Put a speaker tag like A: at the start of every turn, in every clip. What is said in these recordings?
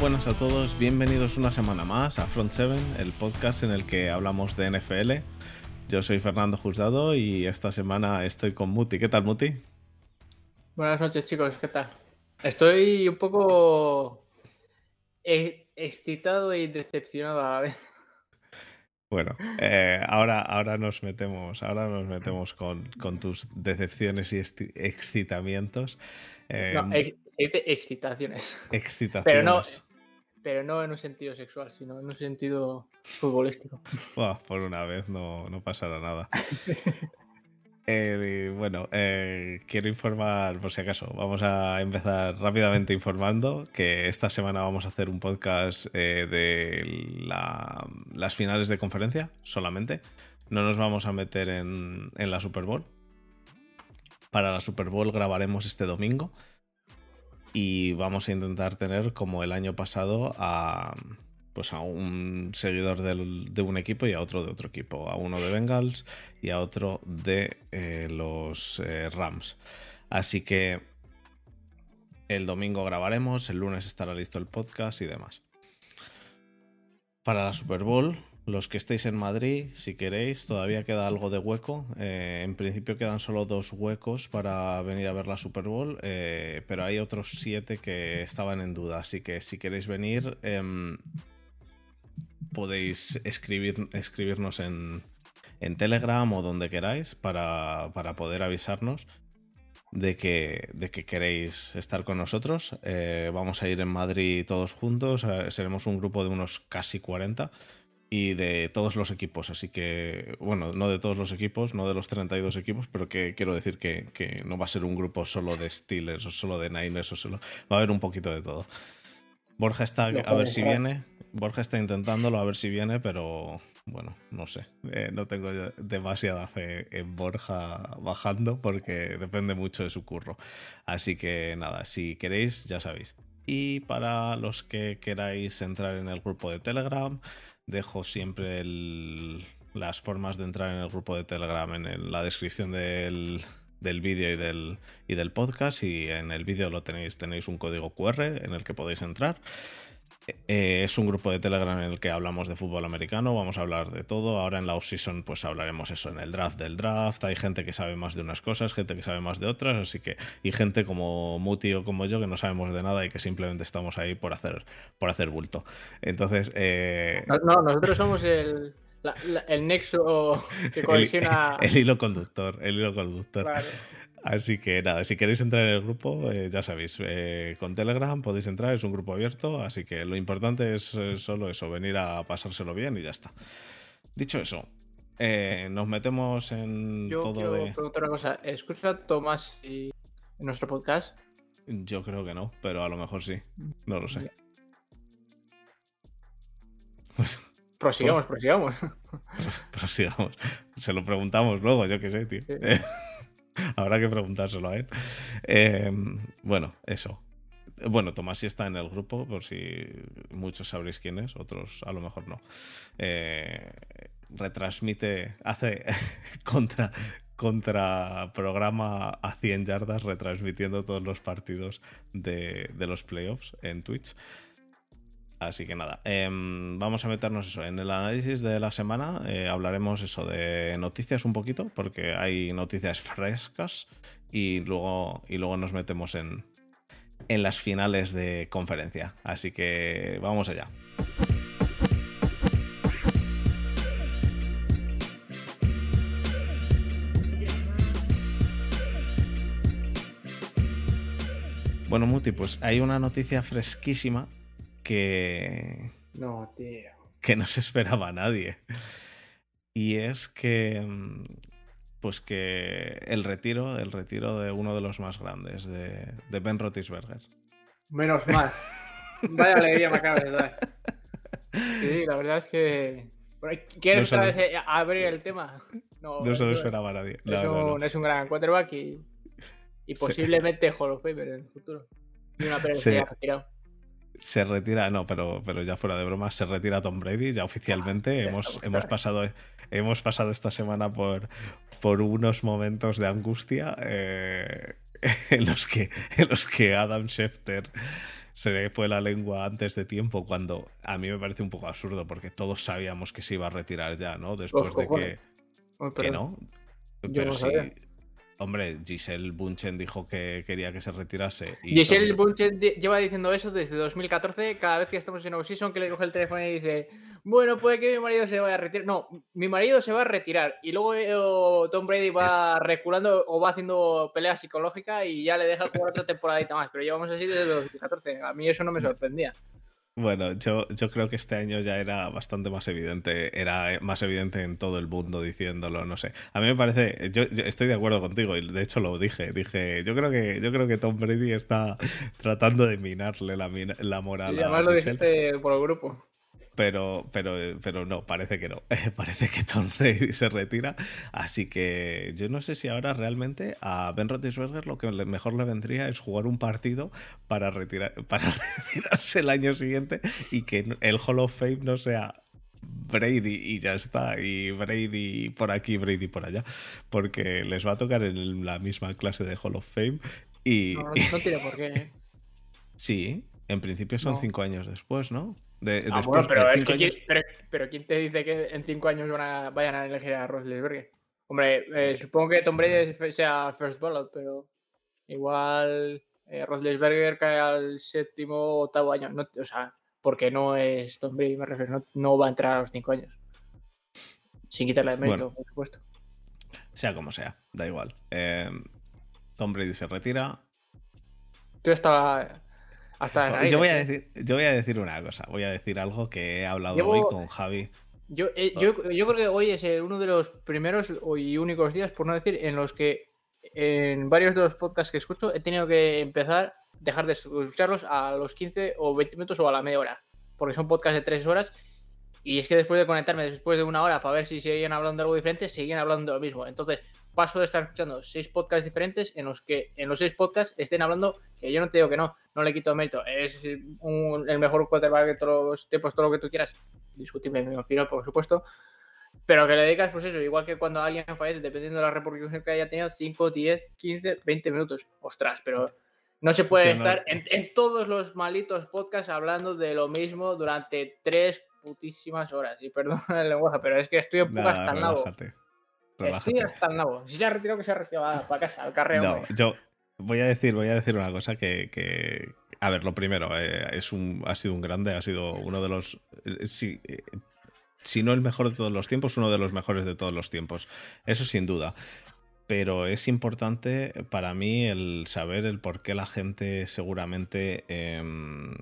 A: Buenas a todos, bienvenidos una semana más a Front 7, el podcast en el que hablamos de NFL. Yo soy Fernando Juzgado y esta semana estoy con Muti. ¿Qué tal, Muti?
B: Buenas noches, chicos, ¿qué tal? Estoy un poco e- excitado y decepcionado a la vez.
A: Bueno, eh, ahora, ahora nos metemos, ahora nos metemos con, con tus decepciones y excitamientos. Eh,
B: No, ex- se dice excitaciones.
A: excitaciones.
B: Pero no, pero no en un sentido sexual, sino en un sentido futbolístico.
A: Buah, por una vez no, no pasará nada. Eh, bueno, eh, quiero informar, por si acaso, vamos a empezar rápidamente informando que esta semana vamos a hacer un podcast eh, de la- las finales de conferencia solamente. No nos vamos a meter en, en la Super Bowl. Para la Super Bowl grabaremos este domingo y vamos a intentar tener como el año pasado a pues a un seguidor de un equipo y a otro de otro equipo, a uno de Bengals y a otro de eh, los eh, Rams. Así que el domingo grabaremos, el lunes estará listo el podcast y demás. Para la Super Bowl, los que estéis en Madrid, si queréis, todavía queda algo de hueco. Eh, en principio quedan solo dos huecos para venir a ver la Super Bowl, eh, pero hay otros siete que estaban en duda. Así que si queréis venir, em, podéis escribir, escribirnos en, en Telegram o donde queráis para, para poder avisarnos de que, de que queréis estar con nosotros. Eh, vamos a ir en Madrid todos juntos, seremos un grupo de unos casi 40 y de todos los equipos, así que, bueno, no de todos los equipos, no de los 32 equipos, pero que quiero decir que, que no va a ser un grupo solo de Steelers o solo de Niners o solo... Va a haber un poquito de todo. Borja está a ver si viene. Borja está intentándolo a ver si viene, pero bueno, no sé. Eh, no tengo demasiada fe en Borja bajando porque depende mucho de su curro. Así que nada, si queréis, ya sabéis. Y para los que queráis entrar en el grupo de Telegram, dejo siempre las formas de entrar en el grupo de Telegram en la descripción del, del vídeo y del, y del podcast. Y en el vídeo lo tenéis, tenéis un código QR en el que podéis entrar. Eh, es un grupo de Telegram en el que hablamos de fútbol americano, vamos a hablar de todo. Ahora en la off-season pues hablaremos eso, en el draft del draft. Hay gente que sabe más de unas cosas, gente que sabe más de otras, así que y gente como Muti o como yo que no sabemos de nada y que simplemente estamos ahí por hacer, por hacer bulto. Entonces, eh,
B: No, no, nosotros somos el, la- la- el nexo que cohesiona.
A: el, el hilo conductor, el hilo conductor.
B: Claro.
A: Así que nada, si queréis entrar en el grupo, eh, ya sabéis, eh, con Telegram podéis entrar, es un grupo abierto, así que lo importante es eh, solo eso, venir a pasárselo bien y ya está. Dicho eso, eh, nos metemos en
B: Yo
A: todo
B: quiero
A: de...
B: preguntar una cosa. ¿Escucha Tomás y- en nuestro podcast?
A: Yo creo que no, pero a lo mejor sí, no lo sé. Pues,
B: Prosigamos, prosigamos.
A: pero sigamos, se lo preguntamos luego, yo qué sé, tío.
B: Sí.
A: Habrá que preguntárselo a él. Eh, bueno, eso. Bueno, Tomás sí está en el grupo, por si muchos sabréis quién es, otros a lo mejor no. Eh, retransmite, hace contra, contra programa a 100 yardas, retransmitiendo todos los partidos de, de los playoffs en Twitch. Así que nada, em, vamos a meternos eso. En el análisis de la semana eh, hablaremos eso de noticias un poquito, porque hay noticias frescas y luego, y luego nos metemos en, en las finales de conferencia. Así que vamos allá. Bueno, Muti, pues hay una noticia fresquísima que,
B: No, tío.
A: que no se esperaba a nadie. Y es que. mm, Pues que el retiro, el retiro de uno de los más grandes, de, de Ben Roethlisberger.
B: Menos mal. Vaya alegría me acaba de dar. Sí, la verdad es que. ¿Quieres
A: No
B: otra vez abrir el tema?
A: No se lo esperaba a nadie. No,
B: es,
A: no, no.
B: un, es un gran quarterback y, y posiblemente Hall of Famer en el futuro. Y una que
A: Sí.
B: se haya retirado.
A: Se retira, no, pero, pero ya fuera de broma, se retira Tom Brady, ya oficialmente.
B: ya
A: hemos, hemos, pasado, hemos pasado esta semana por, por unos momentos de angustia eh, en, los que, en los que Adam Schefter se le fue la lengua antes de tiempo cuando a mí me parece un poco absurdo porque todos sabíamos que se iba a retirar ya, ¿no? Después de que... que no. Pero sí, Hombre, Giselle Bunchen dijo que quería que se retirase.
B: Giselle Bunchen lleva diciendo eso desde 2014. Cada vez que estamos en season que le coge el teléfono y dice: Bueno, puede que mi marido se vaya a retirar. No, mi marido se va a retirar. Y luego eh, Tom Brady va reculando o va haciendo pelea psicológica y ya le deja jugar otra temporadita más. Pero llevamos así desde 2014. A mí eso no me sorprendía.
A: Bueno, yo, yo creo que este año ya era bastante más evidente, era más evidente en todo el mundo diciéndolo, no sé. A mí me parece, yo, estoy de acuerdo contigo y de hecho lo dije, dije, yo creo que yo creo que Tom Brady está tratando de minarle la, la moral
B: sí, además lo dijiste por el grupo.
A: Pero, pero, pero no, parece que no. parece que Tom Brady se retira. Así que yo no sé si ahora realmente a Ben Roethlisberger lo que mejor le vendría es jugar un partido para, retirar, para retirarse el año siguiente y que el Hall of Fame no sea Brady y ya está. Y Brady por aquí, Brady por allá. Porque les va a tocar en la misma clase de Hall of Fame. Y...
B: No, no tiene por qué. ¿eh?
A: Sí, en principio son cinco años después, ¿no?
B: Ah, pero, ¿quién, te dice que en cinco años vayan a elegir a Roethlisberger? Hombre, eh, supongo que Tom Brady sea first ballot, pero igual eh, Roethlisberger cae al séptimo o octavo año. o sea, porque no es Tom Brady, me refiero, no, va a entrar a los cinco años. Sin quitarle el mérito, por supuesto.
A: Sea como sea, da igual. Eh, Tom Brady se retira.
B: Tú estaba
A: yo, voy a decir, yo voy a decir una cosa, voy a decir algo que he hablado hoy con Javi.
B: Yo, eh, yo, creo que hoy es uno de los primeros y únicos días, por no decir, en los que en varios de los podcasts que escucho he tenido que empezar, dejar de escucharlos a los 15 o 20 minutos o a la media hora, porque son podcasts de 3 horas. Y es que después de conectarme después de una hora para ver si seguían hablando de algo diferente, seguían hablando de lo mismo. Entonces, paso de estar escuchando seis podcasts diferentes en los que en los seis podcasts estén hablando, que yo no te digo que no, no le quito mérito, es el mejor quarterback de todos los tiempos, todo lo que tú quieras, discutible en mi opinión, por supuesto, pero que le dedicas, pues eso, igual que cuando alguien fallece, dependiendo de la reproducción que haya tenido, 5, 10, 15, 20 minutos, ostras, pero no se puede estar En, todos los malitos podcasts hablando de lo mismo durante tres putísimas horas, y perdón el lenguaje, pero es que estoy un poco hasta el lado. Sí, hasta el nabo. Si ya retirado que se ha retirado para casa, al carreo.
A: No, yo voy a decir, voy a decir una cosa que, a ver, lo primero, eh, es un, ha sido un grande, ha sido uno de los, eh, si, eh, si no el mejor de todos los tiempos, uno de los mejores de todos los tiempos. Eso sin duda. Pero es importante para mí el saber el por qué la gente seguramente em,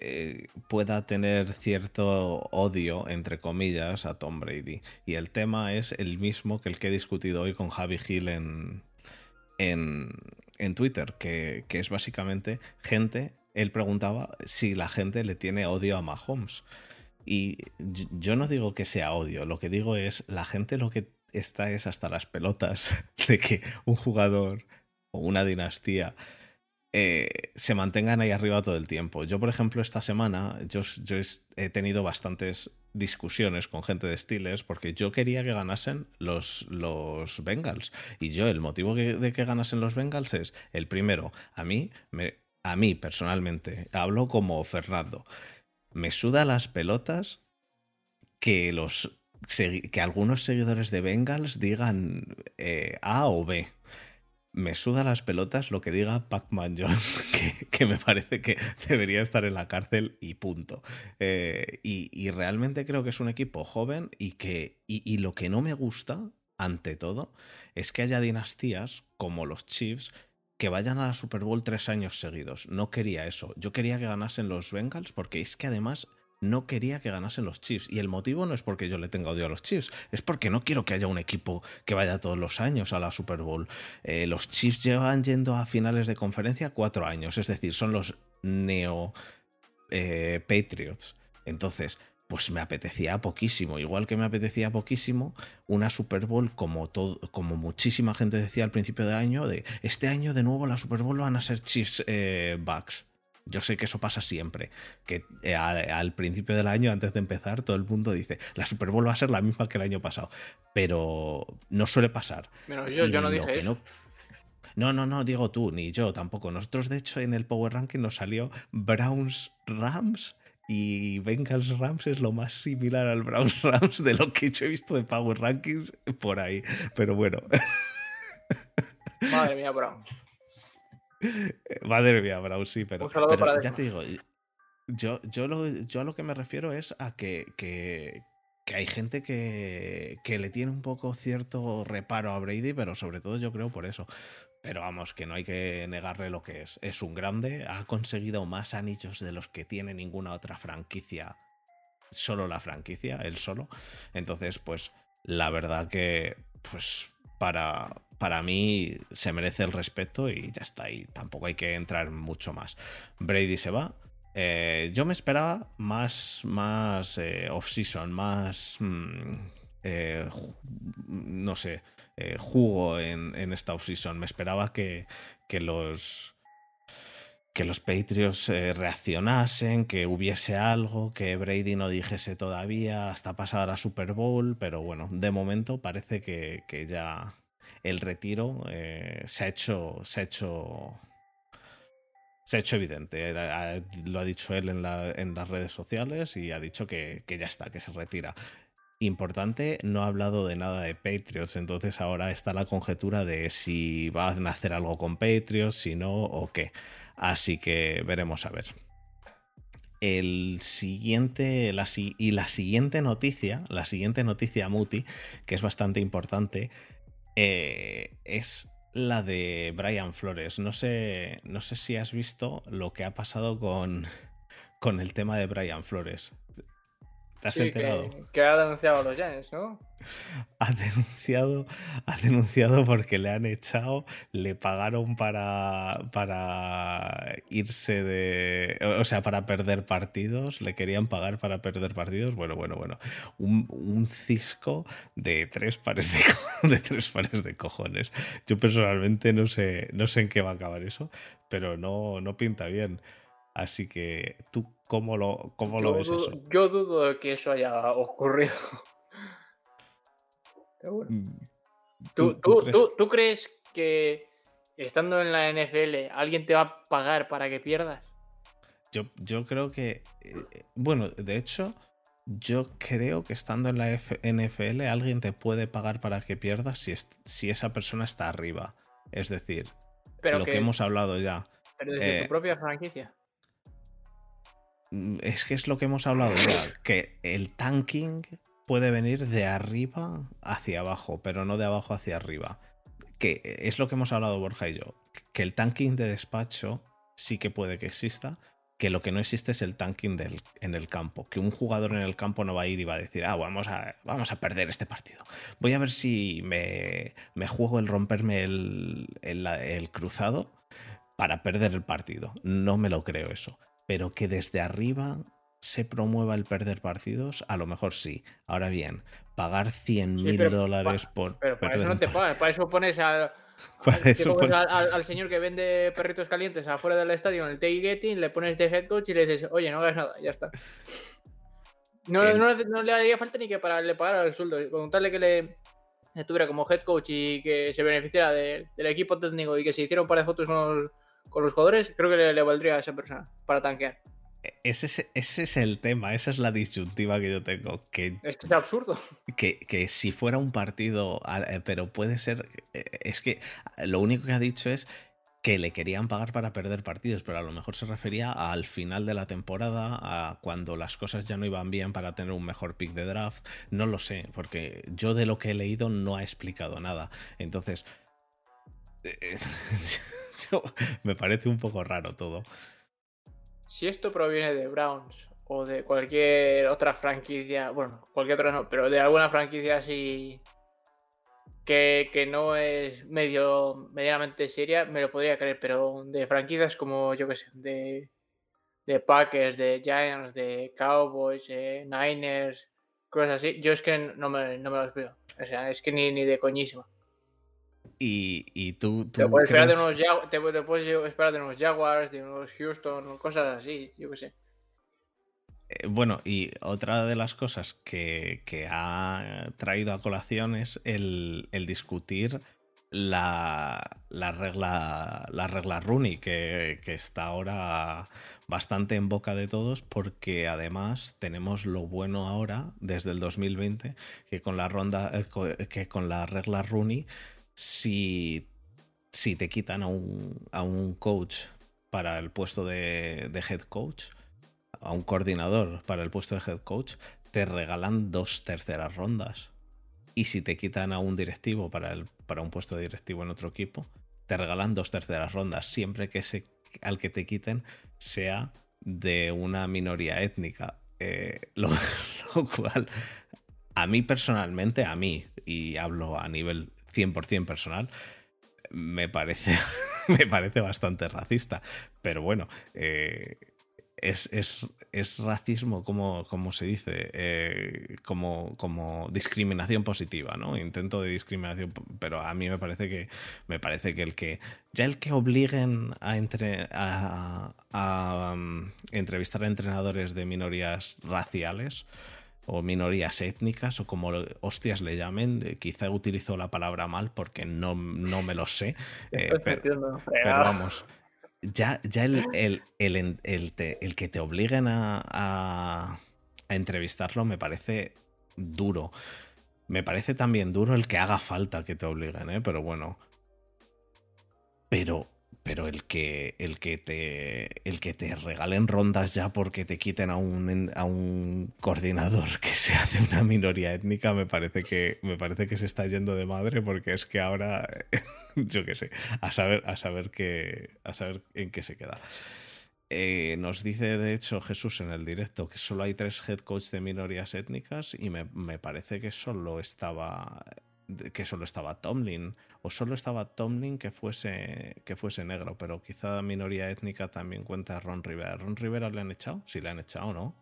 A: eh, pueda tener cierto odio, entre comillas, a Tom Brady. Y el tema es el mismo que el que he discutido hoy con Javi Hill en, en, Twitter, que, es básicamente gente, él preguntaba si la gente le tiene odio a Mahomes. Y yo no digo que sea odio, lo que digo es la gente lo que está es hasta las pelotas de que un jugador o una dinastía eh, se mantengan ahí arriba todo el tiempo. Yo, por ejemplo, esta semana yo, he tenido bastantes discusiones con gente de Steelers porque yo quería que ganasen los, los Bengals. Y yo, el motivo de que ganasen los Bengals es, el primero, a mí, a mí personalmente, hablo como Fernando, me suda las pelotas que los que algunos seguidores de Bengals digan eh, A o B me suda las pelotas lo que diga Pac-Man Jones, que, me parece que debería estar en la cárcel y punto. Eh, y, realmente creo que es un equipo joven y que. Y, lo que no me gusta, ante todo, es que haya dinastías como los Chiefs que vayan a la Super Bowl tres años seguidos. No quería eso. Yo quería que ganasen los Bengals porque es que además no quería que ganasen los Chiefs. Y el motivo no es porque yo le tenga odio a los Chiefs, es porque no quiero que haya un equipo que vaya todos los años a la Super Bowl. Eh, los Chiefs llevan yendo a finales de conferencia cuatro años, es decir, son los Neo eh, Patriots. Entonces, pues me apetecía poquísimo, igual que me apetecía poquísimo una Super Bowl como todo, como muchísima gente decía al principio de año, de este año de nuevo la Super Bowl van a ser Chiefs eh, Bucks. Yo sé que eso pasa siempre, que eh, al, principio del año, antes de empezar, todo el mundo dice, la Super Bowl va a ser la misma que el año pasado, pero no suele pasar.
B: yo, no dije
A: No, no, no, digo tú, ni yo tampoco. Nosotros, de hecho, en el Power Ranking nos salió Browns Rams y Bengals Rams es lo más similar al Browns Rams de lo que yo he visto de Power Rankings por ahí. Pero bueno.
B: Madre mía, Browns.
A: Madre mía, Browns, sí, pero, ya te digo, yo, yo, lo, yo a lo que me refiero es a que, que, que hay gente que, que, le tiene un poco cierto reparo a Brady, pero sobre todo yo creo por eso. Pero vamos, que no hay que negarle lo que es. Es un grande, ha conseguido más anillos de los que tiene ninguna otra franquicia. Solo la franquicia, él solo. Entonces, pues la verdad que, pues para, para mí se merece el respeto y ya está. Y tampoco hay que entrar mucho más. Brady se va. Eh, yo me esperaba más, más eh, off-season, más... Mm, eh, no sé, jugo en, en, esta offseason. Me esperaba que, que los que los Patriots reaccionasen, que hubiese algo, que Brady no dijese todavía hasta pasar la Super Bowl, pero bueno, de momento parece que, que ya el retiro eh, se ha hecho. Se ha hecho. Se ha hecho evidente. Lo ha dicho él en, la, en las redes sociales y ha dicho que, que ya está, que se retira importante, no ha hablado de nada de Patriots, entonces ahora está la conjetura de si van a hacer algo con Patriots, si no o qué. Así que veremos a ver. El siguiente, la, y la siguiente noticia, la siguiente noticia Muti, que es bastante importante, eh, es la de Brian Flores. No sé, no sé si has visto lo que ha pasado con, con el tema de Brian Flores. ¿Te has enterado?
B: Que, ha denunciado a los Giants, ¿no?
A: Ha denunciado, ha denunciado porque le han echado, le pagaron para, para irse de. O sea, para perder partidos, le querían pagar para perder partidos. Bueno, bueno, bueno. Un, cisco de tres pares de, de tres pares de cojones. Yo personalmente no sé, no sé en qué va a acabar eso, pero no, no pinta bien. Así que, ¿tú cómo lo, cómo lo ves eso?
B: Yo dudo de que eso haya ocurrido. Mm, ¿Tú, ¿Tú, crees? que estando en la NFL alguien te va a pagar para que pierdas?
A: Yo, yo creo que, eh, bueno, de hecho, yo creo que estando en la NFL alguien te puede pagar para que pierdas si, si esa persona está arriba. Es decir, lo que, hemos hablado ya.
B: Pero desde tu eh, propia franquicia.
A: Mm, es que es lo que hemos hablado que el tanking puede venir de arriba hacia abajo, pero no de abajo hacia arriba. Que es lo que hemos hablado Borja y yo, que el tanking de despacho sí que puede que exista, que lo que no existe es el tanking en el campo, que un jugador en el campo no va a ir y va a decir, ah, vamos a, vamos a perder este partido. Voy a ver si me, me juego el romperme el, el cruzado para perder el partido. No me lo creo eso pero que desde arriba se promueva el perder partidos, a lo mejor sí. Ahora bien, pagar 100 mil dólares por.
B: Pero para eso no te pagas, para eso pones, al, al, señor que vende perritos calientes afuera del estadio en el tailgating, le pones de head coach y le dices, oye, no hagas nada, ya está. No, no, le haría falta ni que para le pagara el sueldo. Contarle que le estuviera como head coach y que se beneficiara del equipo técnico y que se hiciera un par de fotos con los con los jugadores, creo que le, valdría a esa persona para tanquear.
A: Ese es, ese es, el tema, esa es la disyuntiva que yo tengo. Que,
B: es que es absurdo.
A: Que, que, si fuera un partido, eh, pero puede ser. Eh, es que lo único que ha dicho es que le querían pagar para perder partidos, pero a lo mejor se refería al final de la temporada, a cuando las cosas ya no iban bien para tener un mejor pick de draft. No lo sé, porque yo de lo que he leído no ha explicado nada. Entonces. Eh, me parece un poco raro todo.
B: Si esto proviene de Browns o de cualquier otra franquicia, bueno, cualquier otra no, pero de alguna franquicia así que, no es medio medianamente seria, me lo podría creer, pero de franquicias como, yo que sé, de, de Packers, de Giants, de Cowboys, de Niners, cosas así, yo es que no me, no me lo veo. O sea, es que ni, ni de coñísima.
A: Y, tú,
B: te, puedes esperar de unos esperar de unos Jaguars, de unos Houston, cosas así, yo qué sé.
A: Eh, bueno, y otra de las cosas que, ha traído a colación es el, discutir la, regla, la regla Rooney, que, está ahora bastante en boca de todos, porque además tenemos lo bueno ahora, desde el 2020, que con la ronda, eh, que con la regla Rooney, si, si te quitan a un, a un coach para el puesto de, de head coach, a un coordinador para el puesto de head coach, te regalan dos terceras rondas. Y si te quitan a un directivo para, el, para un puesto de directivo en otro equipo, te regalan dos terceras rondas, siempre que ese al que te quiten sea de una minoría étnica. Eh, lo, cual, a mí personalmente, a mí, y hablo a nivel 100% personal, me parece, me parece bastante racista. Pero bueno, eh, es, racismo, como, como se dice, eh, como, como discriminación positiva, ¿no? Intento de discriminación, pero a mí me parece que me parece que el que ya el que obliguen a, entre, a, um, entrevistar a entrenadores de minorías raciales o minorías étnicas o como hostias le llamen, eh, quizá utilizo la palabra mal porque no, no me lo sé, eh, pero vamos ya, ya el, el, el, que te obliguen a, a, entrevistarlo me parece duro. Me parece también duro el que haga falta que te obliguen, ¿eh? pero bueno. Pero pero el que, el que, te, el que te regalen rondas ya porque te quiten a un, a un coordinador que sea de una minoría étnica me parece, que, me parece que se está yendo de madre porque es que ahora, yo qué sé, a saber, a saber, que, a saber en qué se queda. Eh, nos dice de hecho Jesús en el directo que solo hay tres head coach de minorías étnicas y me, me parece que solo estaba que solo estaba Tomlin o solo estaba Tomlin que fuese, que fuese negro, pero quizá minoría étnica también cuenta a Ron Rivera. ¿Ron Rivera le han echado? Sí, le han echado, ¿no?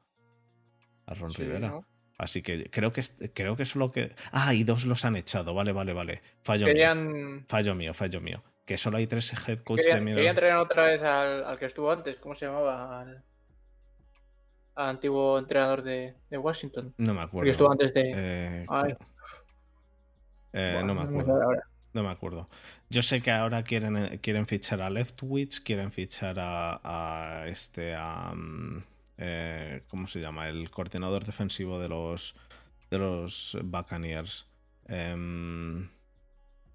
A: A Ron Rivera. Así que creo que creo que solo que. Ah, y dos los han echado. Vale, vale, vale. Fallo mío. Fallo mío, fallo mío. Que solo hay tres head coaches
B: de minoría. Quería entrenar otra vez al, que estuvo antes. ¿Cómo se llamaba? Al, antiguo entrenador de, Washington.
A: No me acuerdo.
B: Que estuvo antes de.
A: Eh, eh, no me acuerdo. No me acuerdo. Yo sé que ahora quieren, eh, quieren fichar a Leftwich, quieren fichar a, este, a, mm, eh, ¿cómo se llama? El coordinador defensivo de los, de los Buccaneers. Em,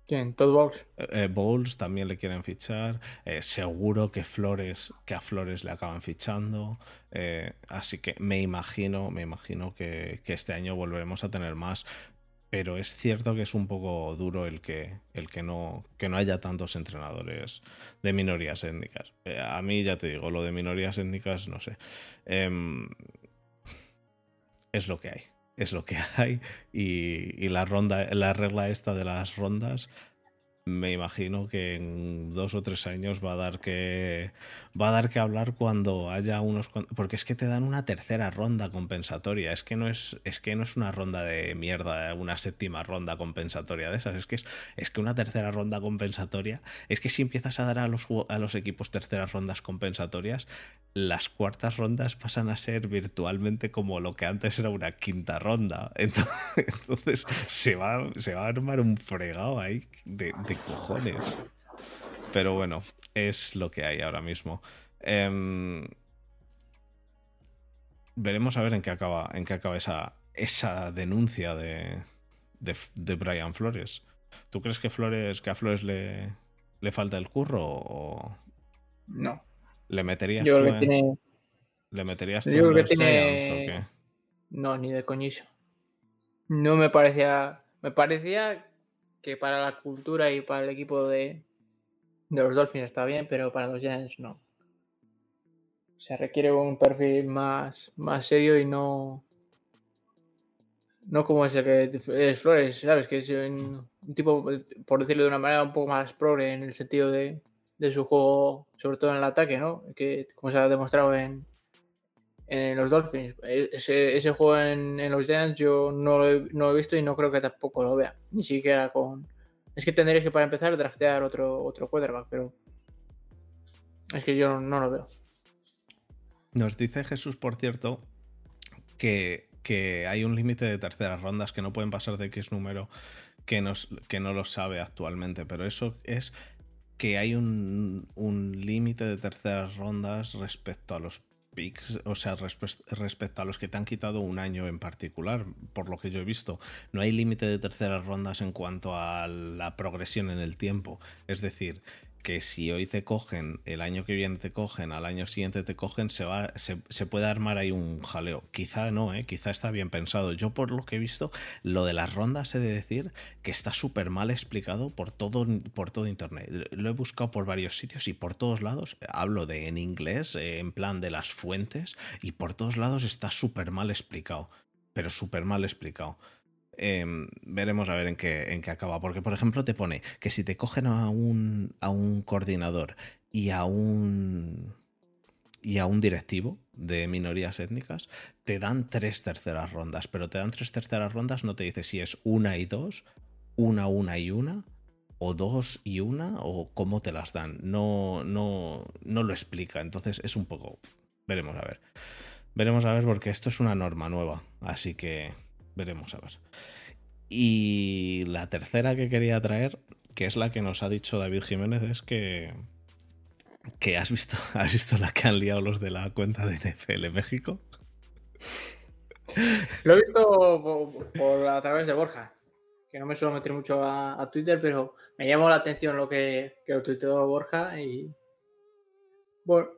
B: ¿Quién? ¿Todd Bowles?
A: Bowles también le quieren fichar. seguro que Flores, que a Flores le acaban fichando. así que me imagino, me imagino que, que, este año volveremos a tener más pero es cierto que es un poco duro el que, el que, no, que no haya tantos entrenadores de minorías étnicas. Eh, a mí ya te digo, lo de minorías étnicas, no sé. Em, es lo que hay. Es lo que hay. Y, y, la ronda, la regla esta de las rondas me imagino que en dos o tres años va a dar que va a dar que hablar cuando haya unos porque es que te dan una tercera ronda compensatoria. Es que no es es que no es una ronda de mierda una séptima ronda compensatoria de esas. Es que es, es que una tercera ronda compensatoria es que si empiezas a dar a los a los equipos terceras rondas compensatorias las cuartas rondas pasan a ser virtualmente como lo que antes era una quinta ronda. Entonces, se va se va a armar un fregado ahí de cojones. Pero bueno, es lo que hay ahora mismo. Em, veremos a ver en qué acaba, en qué acaba esa, esa denuncia de, de, Brian Flores. ¿Tú crees que Flores, que a Flores le, le falta el curro o
B: no?
A: ¿Le meterías tú en, ¿Le meterías tú en los tiene... o qué?
B: No, ni de coñizo. No me parecía. Me parecía que para la cultura y para el equipo de, de los Dolphins está bien, pero para los Giants no. Se requiere un perfil más, más serio y no. No como es el que es Flores, ¿sabes? Que es un, tipo, por decirlo de una manera, un poco más progre en el sentido de, de su juego, sobre todo en el ataque, ¿no? Que como se ha demostrado en, en los Dolphins. Ese, ese juego en, los Giants yo no lo, he, no he visto y no creo que tampoco lo vea. Ni siquiera con. Es que tendréis que para empezar draftear otro, otro quarterback, pero. Es que yo no, lo veo.
A: Nos dice Jesús, por cierto, que, que hay un límite de terceras rondas que no pueden pasar de X número que, que no lo sabe actualmente, pero eso es que hay un, límite de terceras rondas respecto a los picks, o sea, respecto a los que te han quitado un año en particular, por lo que yo he visto. No hay límite de terceras rondas en cuanto a la progresión en el tiempo. Es decir, que si hoy te cogen, el año que viene te cogen, al año siguiente te cogen, se, va, se, puede armar ahí un jaleo. Quizá no, ¿eh? quizá está bien pensado. Yo por lo que he visto, lo de las rondas he de decir que está súper mal explicado por todo, por todo Internet. Lo he buscado por varios sitios y por todos lados, hablo de en inglés, eh, en plan de las fuentes, y por todos lados está súper mal explicado, pero súper mal explicado. Em, veremos a ver en qué, en qué acaba. Porque, por ejemplo, te pone que si te cogen a un, a un coordinador y a un y a un directivo de minorías étnicas, te dan tres terceras rondas, pero te dan tres terceras rondas, no te dice si es una y dos, una, una y una, o dos y una, o cómo te las dan. No, no, no lo explica. Entonces es un poco. Veremos a ver. Veremos a ver porque esto es una norma nueva. Así que veremos a ver. Y la tercera que quería traer, que es la que nos ha dicho David Jiménez, es que, que has visto, has visto la que han liado los de la cuenta de NFL México.
B: Lo he visto por, a través de Borja, que no me suelo meter mucho a, Twitter, pero me llamó la atención lo que, que lo tuiteó Borja y bueno,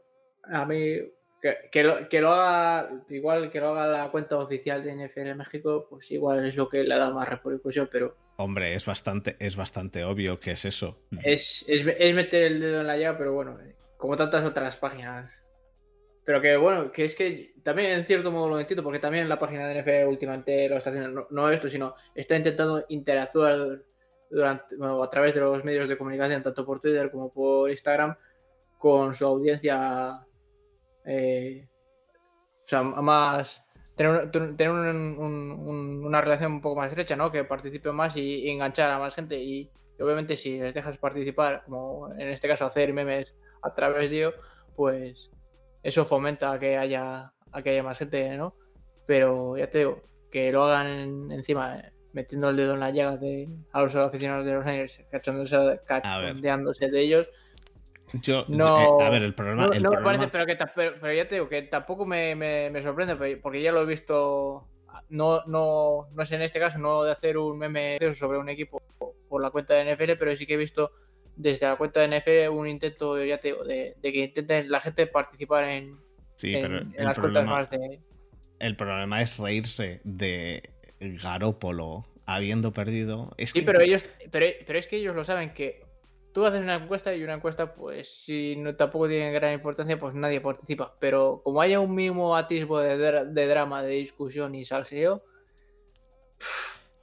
B: a mí que, lo, haga, igual que lo haga la cuenta oficial de NFL México, pues igual es lo que le da más repercusión, pero.
A: Hombre, es bastante, es bastante obvio que es eso.
B: Es, meter el dedo en la llave, pero bueno, como tantas otras páginas. Pero que bueno, que es que también en cierto modo lo entiendo, porque también la página de NFL últimamente lo está haciendo, no, esto, sino está intentando interactuar durante, a través de los medios de comunicación, tanto por Twitter como por Instagram, con su audiencia eh, o sea, más tener, tener una relación un poco más estrecha, ¿no? Que participe más y, enganchar a más gente. Y, obviamente si les dejas participar, como en este caso hacer memes a través de ello, pues eso fomenta que haya, a que haya más gente, ¿no? Pero ya te digo, que lo hagan encima, metiendo el dedo en la llaga de, a los aficionados de los Niners, cachondeándose de ellos,
A: yo, no, eh, a ver, el problema.
B: No, me parece, pero, que, pero, ya te digo que tampoco me, me, sorprende, porque ya lo he visto. No, no, no sé en este caso, no de hacer un meme sobre un equipo por la cuenta de NFL, pero sí que he visto desde la cuenta de NFL un intento, ya te digo, de, que intenten la gente participar en,
A: sí, pero las cuentas más de. El problema es reírse de Garópolo habiendo perdido.
B: sí, pero ellos, pero, pero es que ellos lo saben que tú haces una encuesta y una encuesta, pues si no tampoco tiene gran importancia, pues nadie participa. Pero como haya un mínimo atisbo de, drama, de discusión y salseo,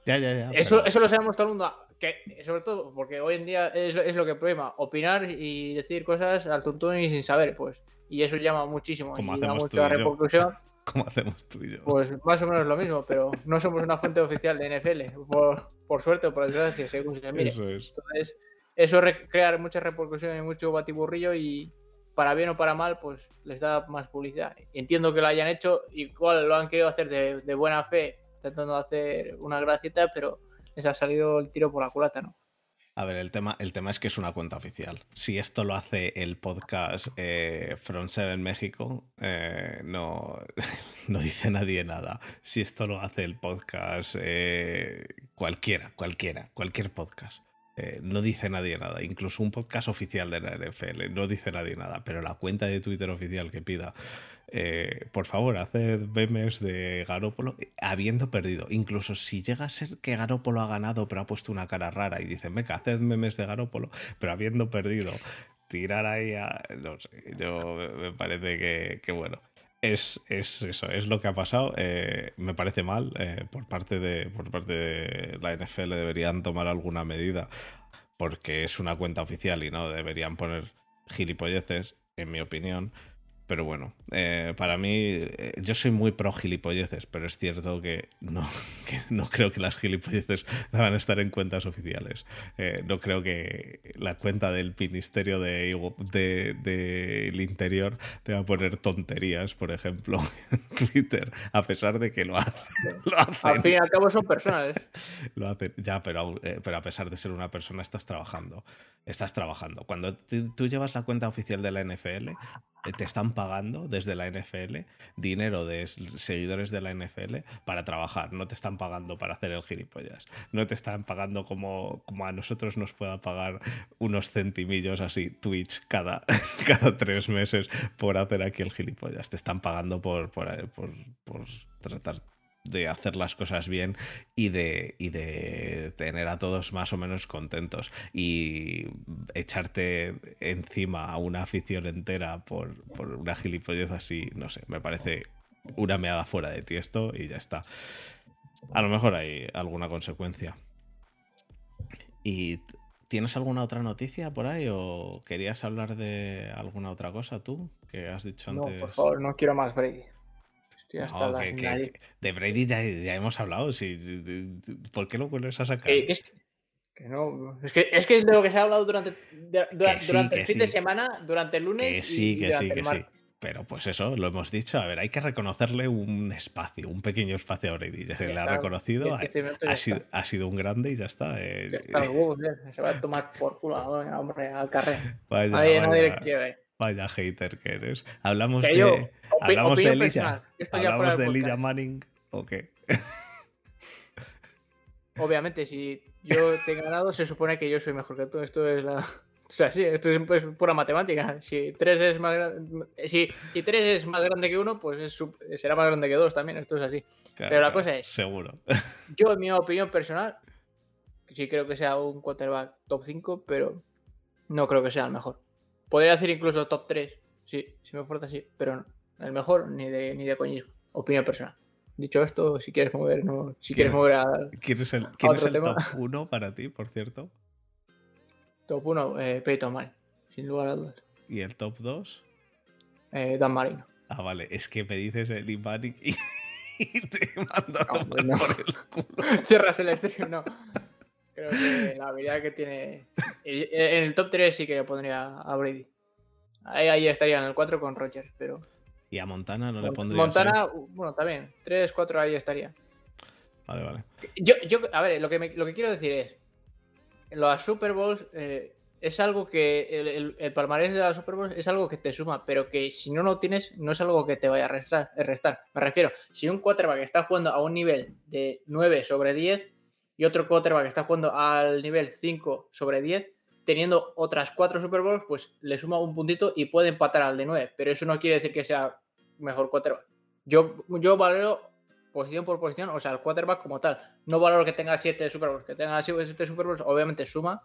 A: ya, ya, ya,
B: eso, eso lo sabemos todo el mundo. Que, sobre todo porque hoy en día es, lo que problema, opinar y decir cosas al tuntún y sin saber, pues. Y eso llama muchísimo
A: y
B: da
A: mucha repercusión. ¿Cómo hacemos tú y yo?
B: Pues más o menos lo mismo, pero no somos una fuente oficial de NFL, por, por suerte o por desgracia, según se mire.
A: Eso es.
B: Entonces, eso crea mucha repercusión y mucho batiburrillo y para bien o para mal, pues les da más publicidad. Entiendo que lo hayan hecho, igual lo han querido hacer de, buena fe, intentando hacer una gracieta, pero les ha salido el tiro por la culata, ¿no?
A: A ver, el tema, el tema es que es una cuenta oficial. Si esto lo hace el podcast eh, From Seven México, eh, no, no dice nadie nada. Si esto lo hace el podcast eh, cualquiera, cualquiera, cualquier podcast. Eh, no dice nadie nada. Incluso un podcast oficial de la NFL no dice nadie nada. Pero la cuenta de Twitter oficial que pida, eh, por favor, haced memes de Garópolo habiendo perdido. Incluso si llega a ser que Garópolo ha ganado pero ha puesto una cara rara y dice, meca, haced memes de Garópolo, pero habiendo perdido, tirar ahí a. No sé, yo me parece que, que bueno es, eso, es lo que ha pasado. Eh, me parece mal. Eh, por, parte de, por parte de la NFL deberían tomar alguna medida porque es una cuenta oficial y no deberían poner gilipolleces, en mi opinión. Pero bueno, eh, para mí, eh, yo soy muy pro gilipolleces, pero es cierto que no, no creo que las gilipolleces van a estar en cuentas oficiales. Eh, no creo que la cuenta del Ministerio del de, Interior te va a poner tonterías, por ejemplo, en Twitter, a pesar de que lo, hacen.
B: Al fin y al cabo son personas.
A: Lo hacen, ya, pero, pero a pesar de ser una persona, estás trabajando. Estás trabajando. Cuando tú llevas la cuenta oficial de la NFL, te están pagando desde la NFL dinero de seguidores de la NFL para trabajar. No te están pagando para hacer el gilipollas. No te están pagando como, como a nosotros nos pueda pagar unos centimillos así Twitch cada, cada tres meses por hacer aquí el gilipollas. Te están pagando por, por, por tratar de hacer las cosas bien y de, y de tener a todos más o menos contentos. Y echarte encima a una afición entera por, por una gilipollez así, no sé, me parece una meada fuera de ti esto y ya está. A lo mejor hay alguna consecuencia. ¿Y tienes alguna otra noticia por ahí o querías hablar de alguna otra cosa tú que has dicho antes?
B: No, por favor, no quiero más Brady
A: de Brady ya, ya, hemos hablado. ¿Por qué lo vuelves a sacar?
B: es, que, no, es, que, es que es de lo que se ha hablado durante, durante el fin de semana, durante el lunes.
A: Que sí, que sí, que sí. Pero pues eso, lo hemos dicho. A ver, hay que reconocerle un espacio, un pequeño espacio a Brady. Ya se le ha reconocido, ha, sido, ha, sido, un grande y ya está. Eh.
B: se va a tomar por culo hombre, al carré. Vaya, vaya.
A: Vaya hater que eres. Hablamos de. Hablamos de Elijah. ¿Hablamos de Elijah Manning o qué?
B: Obviamente, si yo te he ganado, se supone que yo soy mejor que tú. Esto es la. O sea, sí, esto es pura matemática. Si 3 es más si, si tres es más grande que uno, pues será más grande que dos también. Esto es así. Pero la cosa es.
A: Seguro.
B: Yo, en mi opinión personal, sí creo que sea un quarterback top 5, pero no creo que sea el mejor. Podría decir incluso top 3, sí, si me fuerza así, pero no. El mejor ni de, ni de coñismo. Opinión personal. Dicho esto, si quieres mover, no, si quieres mover a.
A: ¿Quién es el, ¿quién es el top 1 para ti, por cierto?
B: Top 1, eh, Peyton Manning, sin lugar a dudas.
A: ¿Y el top 2?
B: Eh, Dan Marino.
A: Ah, vale, es que me dices el Manning y, te mando a tomar no. por el culo.
B: Cierras el stream, no. Creo que la habilidad que tiene. En el top 3 sí que pondría a Brady. Ahí, estaría en el 4 con Rogers, pero.
A: ¿Y a Montana no le pondría?
B: Montana, bueno, también. 3, 4 ahí estaría.
A: Vale, vale.
B: Yo, yo a ver, lo que, lo que quiero decir es. Los Super Bowls eh, es algo que. El, el, palmarés de la Super Bowls es algo que te suma, pero que si no lo tienes, no es algo que te vaya a restar. restar. Me refiero, si un quarterback está jugando a un nivel de 9 sobre 10 y otro quarterback está jugando al nivel 5 sobre 10, teniendo otras 4 Super Bowls, pues le suma un puntito y puede empatar al de 9. Pero eso no quiere decir que sea mejor quarterback. Yo, yo valoro posición por posición, o sea, el quarterback como tal. No valoro que tenga 7 Super Bowls. Que tenga 7 Super Bowls, obviamente suma,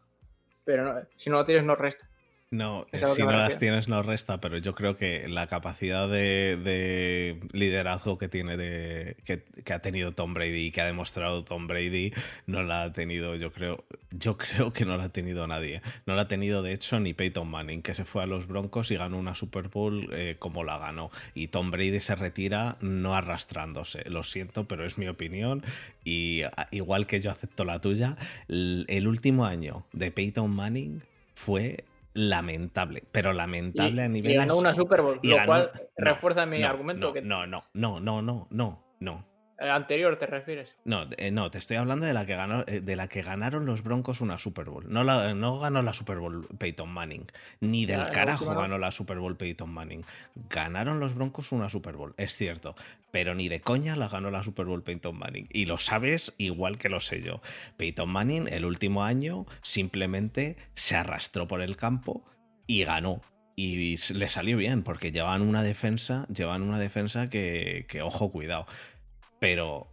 B: pero si no lo tienes, no resta.
A: No, si no las tienes no resta, pero yo creo que la capacidad de, liderazgo que tiene de, que, ha tenido Tom Brady y que ha demostrado Tom Brady no la ha tenido, yo creo, yo creo que no la ha tenido nadie. No la ha tenido de hecho ni Peyton Manning, que se fue a los Broncos y ganó una Super Bowl eh, como la ganó. Y Tom Brady se retira no arrastrándose. Lo siento, pero es mi opinión. Y igual que yo acepto la tuya, el último año de Peyton Manning fue lamentable, pero lamentable a nivel.
B: Y ganó una Super Bowl, lo cual refuerza mi argumento.
A: No,
B: que...
A: no, no, no, no, no, no, no.
B: El anterior te refieres.
A: No, eh, no, te estoy hablando de la que ganó, eh, de la que ganaron los Broncos una Super Bowl. No, la, no ganó la Super Bowl Peyton Manning, ni del carajo ganó la Super Bowl Peyton Manning. Ganaron los Broncos una Super Bowl, es cierto, pero ni de coña la ganó la Super Bowl Peyton Manning. Y lo sabes igual que lo sé yo. Peyton Manning el último año simplemente se arrastró por el campo y ganó y le salió bien porque llevan una defensa, llevan una defensa que, que ojo, cuidado. Pero,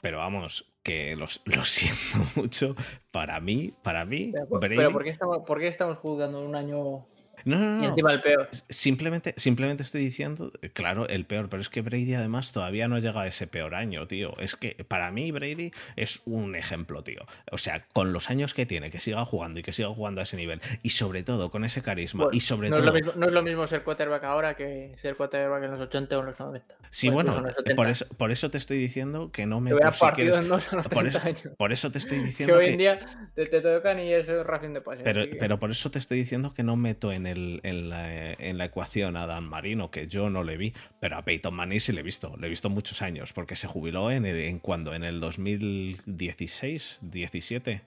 A: pero vamos, que lo siento mucho. Para mí, para mí.
B: Pero, ¿por, qué estamos, ¿por, qué estamos, juzgando un año?
A: No, no, no.
B: Y encima el peor.
A: Simplemente, simplemente estoy diciendo, claro, el peor, pero es que Brady además todavía no llega a ese peor año, tío. Es que para mí Brady es un ejemplo, tío. O sea, con los años que tiene, que siga jugando y que siga jugando a ese nivel, y sobre todo con ese carisma,
B: Bueno,
A: y sobre
B: no,
A: todo...
B: es lo mismo, no es lo mismo ser quarterback ahora que ser quarterback en los 80 o en los 90.
A: Sí, bueno,
B: incluso en los 70.
A: por eso, por eso te estoy diciendo que no me...
B: Te hubiera
A: si quieres-
B: en los
A: por
B: 30
A: eso,
B: años.
A: por eso te estoy
B: Que
A: diciendo
B: hoy
A: que...
B: en día te, te tocan y es racing de pase.
A: Pero,
B: que-
A: pero por eso te estoy diciendo que no meto en, el, en, la, en la ecuación a Dan Marino, que yo no le vi, pero a Peyton Manning sí le he visto, le he visto muchos años, porque se jubiló en, el, en cuando, en el 2016, 17,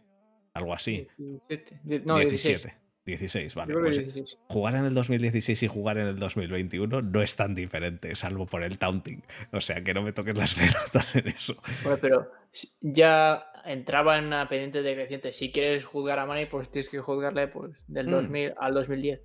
A: algo así.
B: 17. Die- No, 16.
A: 17. 16, vale.
B: Yo creo que
A: Pues
B: 16.
A: jugar en el 2016 y jugar en el 2021 no es tan diferente, salvo por el taunting. O sea, que no me toques las pelotas en eso.
B: Bueno, pero ya entraba en una pendiente decreciente. Si quieres juzgar a Manny, pues tienes que juzgarle pues, del
A: Mm.
B: 2000 al 2010.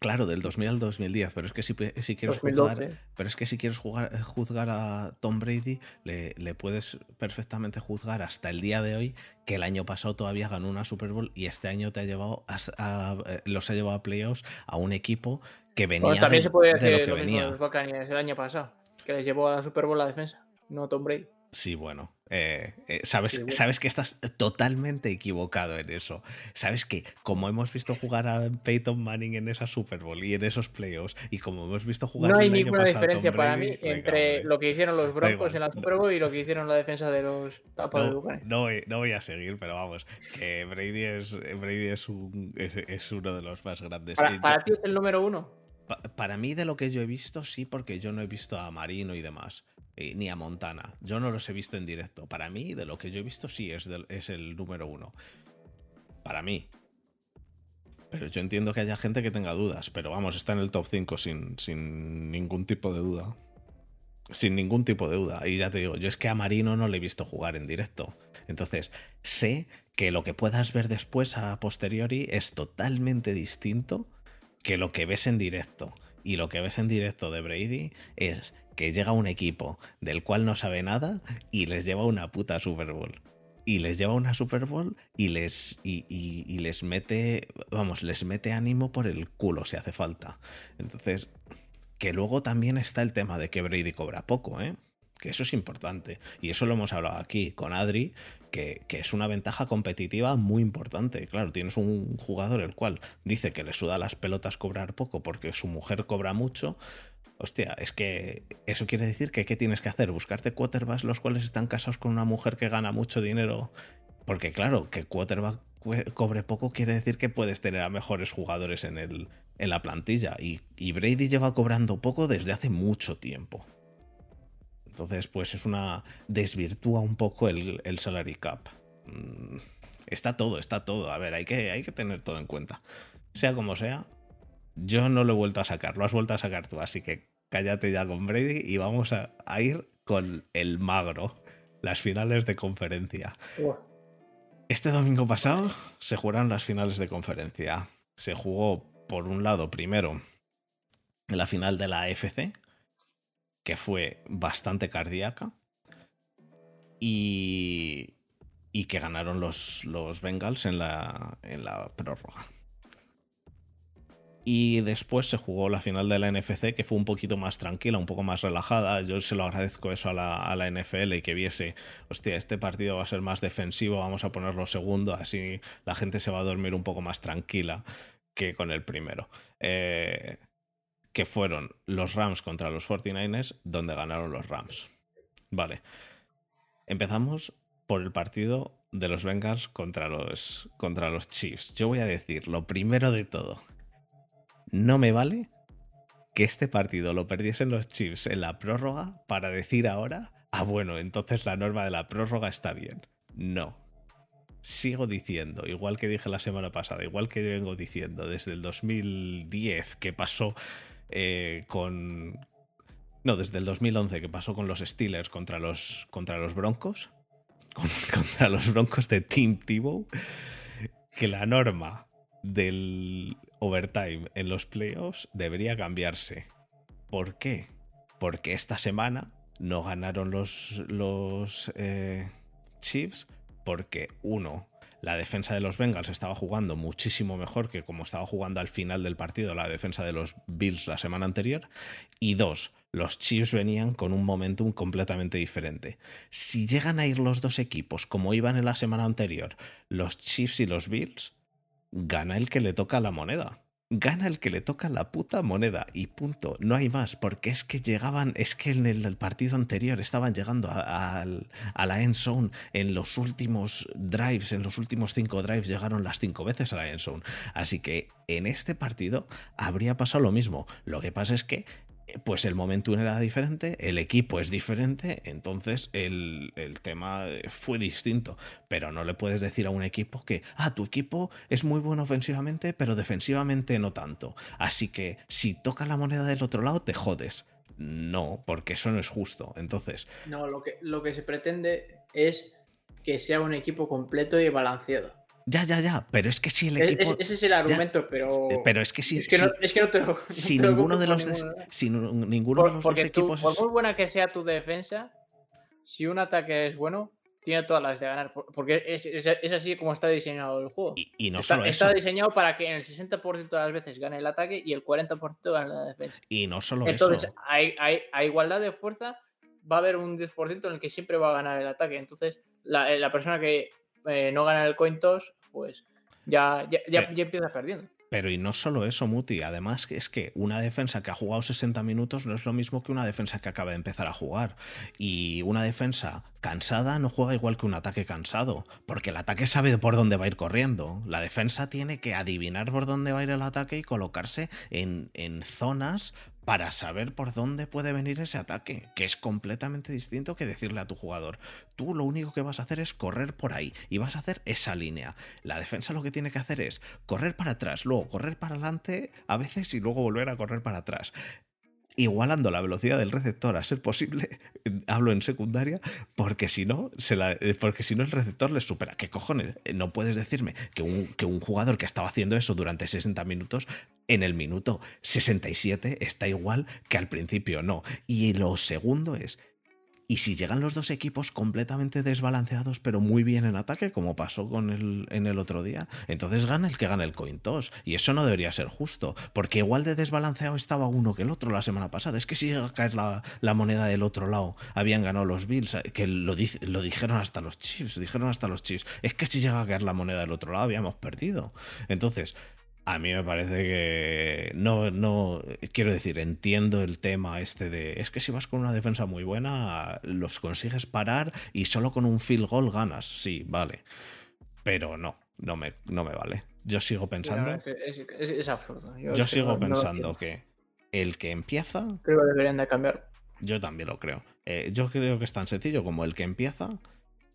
A: Claro, del 2000 al 2010, pero es que si, si quieres
B: 2012.
A: juzgar, pero es que si quieres jugar, eh, juzgar a Tom Brady, le, le puedes perfectamente juzgar hasta el día de hoy que el año pasado todavía ganó una Super Bowl y este año te ha llevado a, a- eh, los ha llevado a playoffs a un equipo que venía
B: Bueno, también
A: de,
B: se
A: de
B: decir
A: lo
B: lo,
A: que
B: mismo de
A: venía.
B: los Buccaneers el año pasado, que les llevó a la Super Bowl la defensa, no Tom Brady.
A: Sí, bueno. Eh, eh, sabes,
B: bueno.
A: sabes que estás totalmente equivocado en eso. Sabes que como hemos visto jugar a Peyton Manning en esa Super Bowl y en esos playoffs, y como hemos visto jugar
B: No hay
A: el año
B: ninguna
A: pasado
B: diferencia para mí entre lo que hicieron los Broncos
A: igual,
B: en la. Super Bowl y lo que hicieron la defensa de los Tampa Bay
A: No,
B: Buccaneers.
A: no voy, no voy a seguir, pero vamos, que Brady es, Brady es, un, es, es uno de los más grandes.
B: Para, ti es el número uno.
A: pa- para mí, de lo que yo he visto, sí, porque yo no he visto a Marino y demás, eh, ni a Montana. Yo no los he visto en directo. Para mí, de lo que yo he visto, sí es, es el número uno. Para mí. Pero yo entiendo que haya gente que tenga dudas, pero vamos, está en el top 5 sin, sin ningún tipo de duda. Sin ningún tipo de duda. Y ya te digo, yo es que a Marino no le he visto jugar en directo. Entonces, sé que lo que puedas ver después a posteriori es totalmente distinto que lo que ves en directo. Y lo que ves en directo de Brady es que llega un equipo del cual no sabe nada y les lleva una puta Super Bowl. Y les lleva una Super Bowl y les, y, y- les mete, vamos, les mete ánimo por el culo si hace falta. Entonces, que luego también está el tema de que Brady cobra poco, ¿eh? Que eso es importante. Y eso lo hemos hablado aquí con Adri, que, es una ventaja competitiva muy importante. Claro, tienes un jugador el cual dice que le suda las pelotas cobrar poco porque su mujer cobra mucho. Hostia, es que eso quiere decir que ¿qué tienes que hacer? Buscarte quarterbacks los cuales están casados con una mujer que gana mucho dinero. Porque claro, que quarterback cobre poco quiere decir que puedes tener a mejores jugadores en, el, en la plantilla. Y Brady lleva cobrando poco desde hace mucho tiempo. Entonces, pues es una. desvirtúa un poco el, el salary cap. Mm, Está todo, está todo. A ver, hay que, hay que tener todo en cuenta. Sea como sea, yo no lo he vuelto a sacar, lo has vuelto a sacar tú, así que cállate ya con Brady y vamos a, a ir con el magro, las finales de conferencia. Este domingo pasado se jugaron las finales de conferencia. Se jugó, por un lado, primero, la final de la AFC, que fue bastante cardíaca, y, y que ganaron los, los Bengals en la, en la prórroga. Y después se jugó la final de la NFC, que fue un poquito más tranquila, un poco más relajada. Yo se lo agradezco eso a la, a la NFL y que viese, hostia, este partido va a ser más defensivo, vamos a ponerlo segundo, así la gente se va a dormir un poco más tranquila que con el primero. Eh, que fueron los Rams contra los 49ers, donde ganaron los Rams. Vale. Empezamos por el partido de los Bengals contra los, contra los Chiefs. Yo voy a decir lo primero de todo. No me vale que este partido lo perdiesen los Chiefs en la prórroga para decir ahora, ah, bueno, entonces la norma de la prórroga está bien. No. Sigo diciendo, igual que dije la semana pasada, igual que vengo diciendo desde el 2010 que pasó eh, con... No, desde el 2011 que pasó con los Steelers contra los, contra los Broncos, con- contra los Broncos de Team Tebow, que la norma del overtime en los playoffs debería cambiarse. ¿Por qué? Porque esta semana no ganaron los, los eh, Chiefs porque uno, la defensa de los Bengals estaba jugando muchísimo mejor que como estaba jugando al final del partido la defensa de los Bills la semana anterior. Y dos, los Chiefs venían con un momentum completamente diferente. Si llegan a ir los dos equipos como iban en la semana anterior, los Chiefs y los Bills, gana el que le toca la moneda gana el que le toca la puta moneda y punto, no hay más, porque es que llegaban, es que en el partido anterior estaban llegando a, la end zone en los últimos drives, en los últimos cinco drives llegaron las cinco veces a la end zone, así que en este partido habría pasado lo mismo, lo que pasa es que pues el momentum era diferente, el equipo es diferente, entonces el, tema fue distinto. Pero no le puedes decir a un equipo que, ah, tu equipo es muy bueno ofensivamente, pero defensivamente no tanto. Así que si toca la moneda del otro lado, te jodes. No, porque eso no es justo. Entonces.
B: No, lo que, lo que se pretende es que sea un equipo completo y balanceado.
A: Ya, ya, ya, pero es que si el equipo.
B: ese es el argumento, pero.
A: Pero es que si.
B: Es que no, es que no te lo.
A: Si ninguno de los, si ninguno de los dos equipos.
B: por muy buena que sea tu defensa, si un ataque es bueno, tiene todas las de ganar. Porque es, es, así como está diseñado el juego.
A: Y, no
B: está,
A: solo
B: eso. Está diseñado para que en el 60% de las veces gane el ataque y el 40% gane la defensa.
A: Y no solo
B: Entonces,
A: eso.
B: Hay, hay, a igualdad de fuerza, va a haber un 10% en el que siempre va a ganar el ataque. Entonces, la, la persona que eh, no gana el coin toss, pues ya, ya, ya, empiezas perdiendo.
A: Pero y no solo eso, Muti, además es que una defensa que ha jugado 60 minutos no es lo mismo que una defensa que acaba de empezar a jugar. Y una defensa cansada no juega igual que un ataque cansado, porque el ataque sabe por dónde va a ir corriendo. La defensa tiene que adivinar por dónde va a ir el ataque y colocarse en, en zonas para saber por dónde puede venir ese ataque, que es completamente distinto que decirle a tu jugador, tú lo único que vas a hacer es correr por ahí y vas a hacer esa línea. La defensa lo que tiene que hacer es correr para atrás, luego correr para adelante a veces y luego volver a correr para atrás igualando la velocidad del receptor a ser posible, hablo en secundaria, porque si no, se la, eh, porque si no el receptor les supera. ¿Qué cojones? Eh, no puedes decirme que un, que un jugador que estaba haciendo eso durante 60 minutos, en el minuto 67 está igual que al principio, no. Y lo segundo es, y si llegan los dos equipos completamente desbalanceados, pero muy bien en ataque, como pasó con el, en el otro día, entonces gana el que gana el coin toss. Y eso no debería ser justo, porque igual de desbalanceado estaba uno que el otro la semana pasada. Es que si llega a caer la, moneda del otro lado, habían ganado los Bills, que lo, lo dijeron hasta los Chiefs, dijeron hasta los Chiefs. Es que si llega a caer la moneda del otro lado, habíamos perdido. Entonces, a mí me parece que no, no, quiero decir, entiendo el tema este de, es que si vas con una defensa muy buena, los consigues parar y solo con un field goal ganas, sí, vale, pero no, no me, no me vale. Yo sigo pensando...
B: Es, absurdo.
A: Yo, sigo pensando que el que empieza...
B: Creo que deberían de cambiar.
A: Yo también lo creo. Eh, yo creo que es tan sencillo como el que empieza,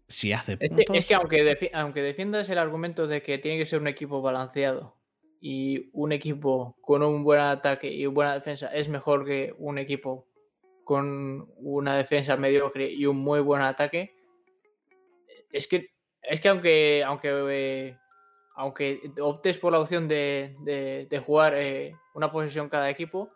A: si hace
B: puntos... Es que, aunque, aunque defiendas el argumento de que tiene que ser un equipo balanceado y un equipo con un buen ataque y buena defensa es mejor que un equipo con una defensa mediocre y un muy buen ataque, es que es que aunque aunque eh, aunque optes por la opción de, jugar eh, una posesión cada equipo,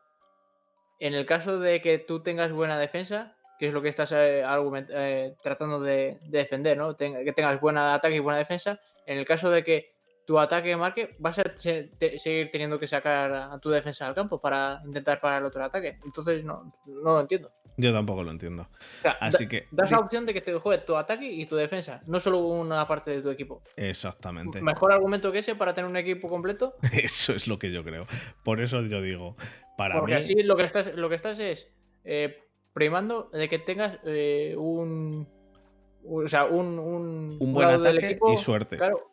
B: en el caso de que tú tengas buena defensa, que es lo que estás eh, tratando de, defender, ¿no? que tengas buen ataque y buena defensa, en el caso de que tu ataque marque, vas a seguir teniendo que sacar a tu defensa al campo para intentar parar el otro ataque. Entonces no, lo entiendo.
A: Yo tampoco lo entiendo. Así que.
B: Das la opción de que te juegue tu ataque y tu defensa, no solo una parte de tu equipo.
A: Exactamente.
B: Mejor argumento que ese para tener un equipo completo.
A: Eso es lo que yo creo. Por eso yo digo. Para
B: Porque así lo que estás, lo que estás es eh, primando de que tengas eh, un. O sea, un. Un,
A: un buen ataque y suerte.
B: Claro,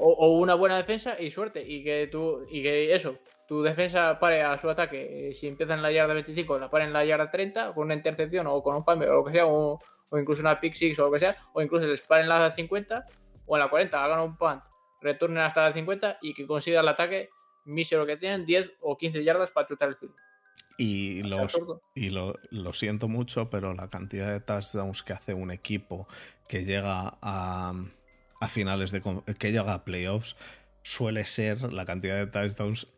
B: o, una buena defensa y suerte. Y que tú, y que eso, tu defensa pare a su ataque. Eh, si empieza en la yarda 25, la pare en la yarda 30, con una intercepción o con un fumble o lo que sea, o, incluso una pick six o lo que sea, o incluso les paren en la 50 o en la 40, hagan un punt, retornen hasta la 50 y que consiga el ataque mísero que tienen, 10 o 15 yardas para chutar el field.
A: Y, los, y lo, lo, siento mucho, pero la cantidad de touchdowns que hace un equipo que llega a, a finales de que llega a playoffs suele ser la cantidad de touchdowns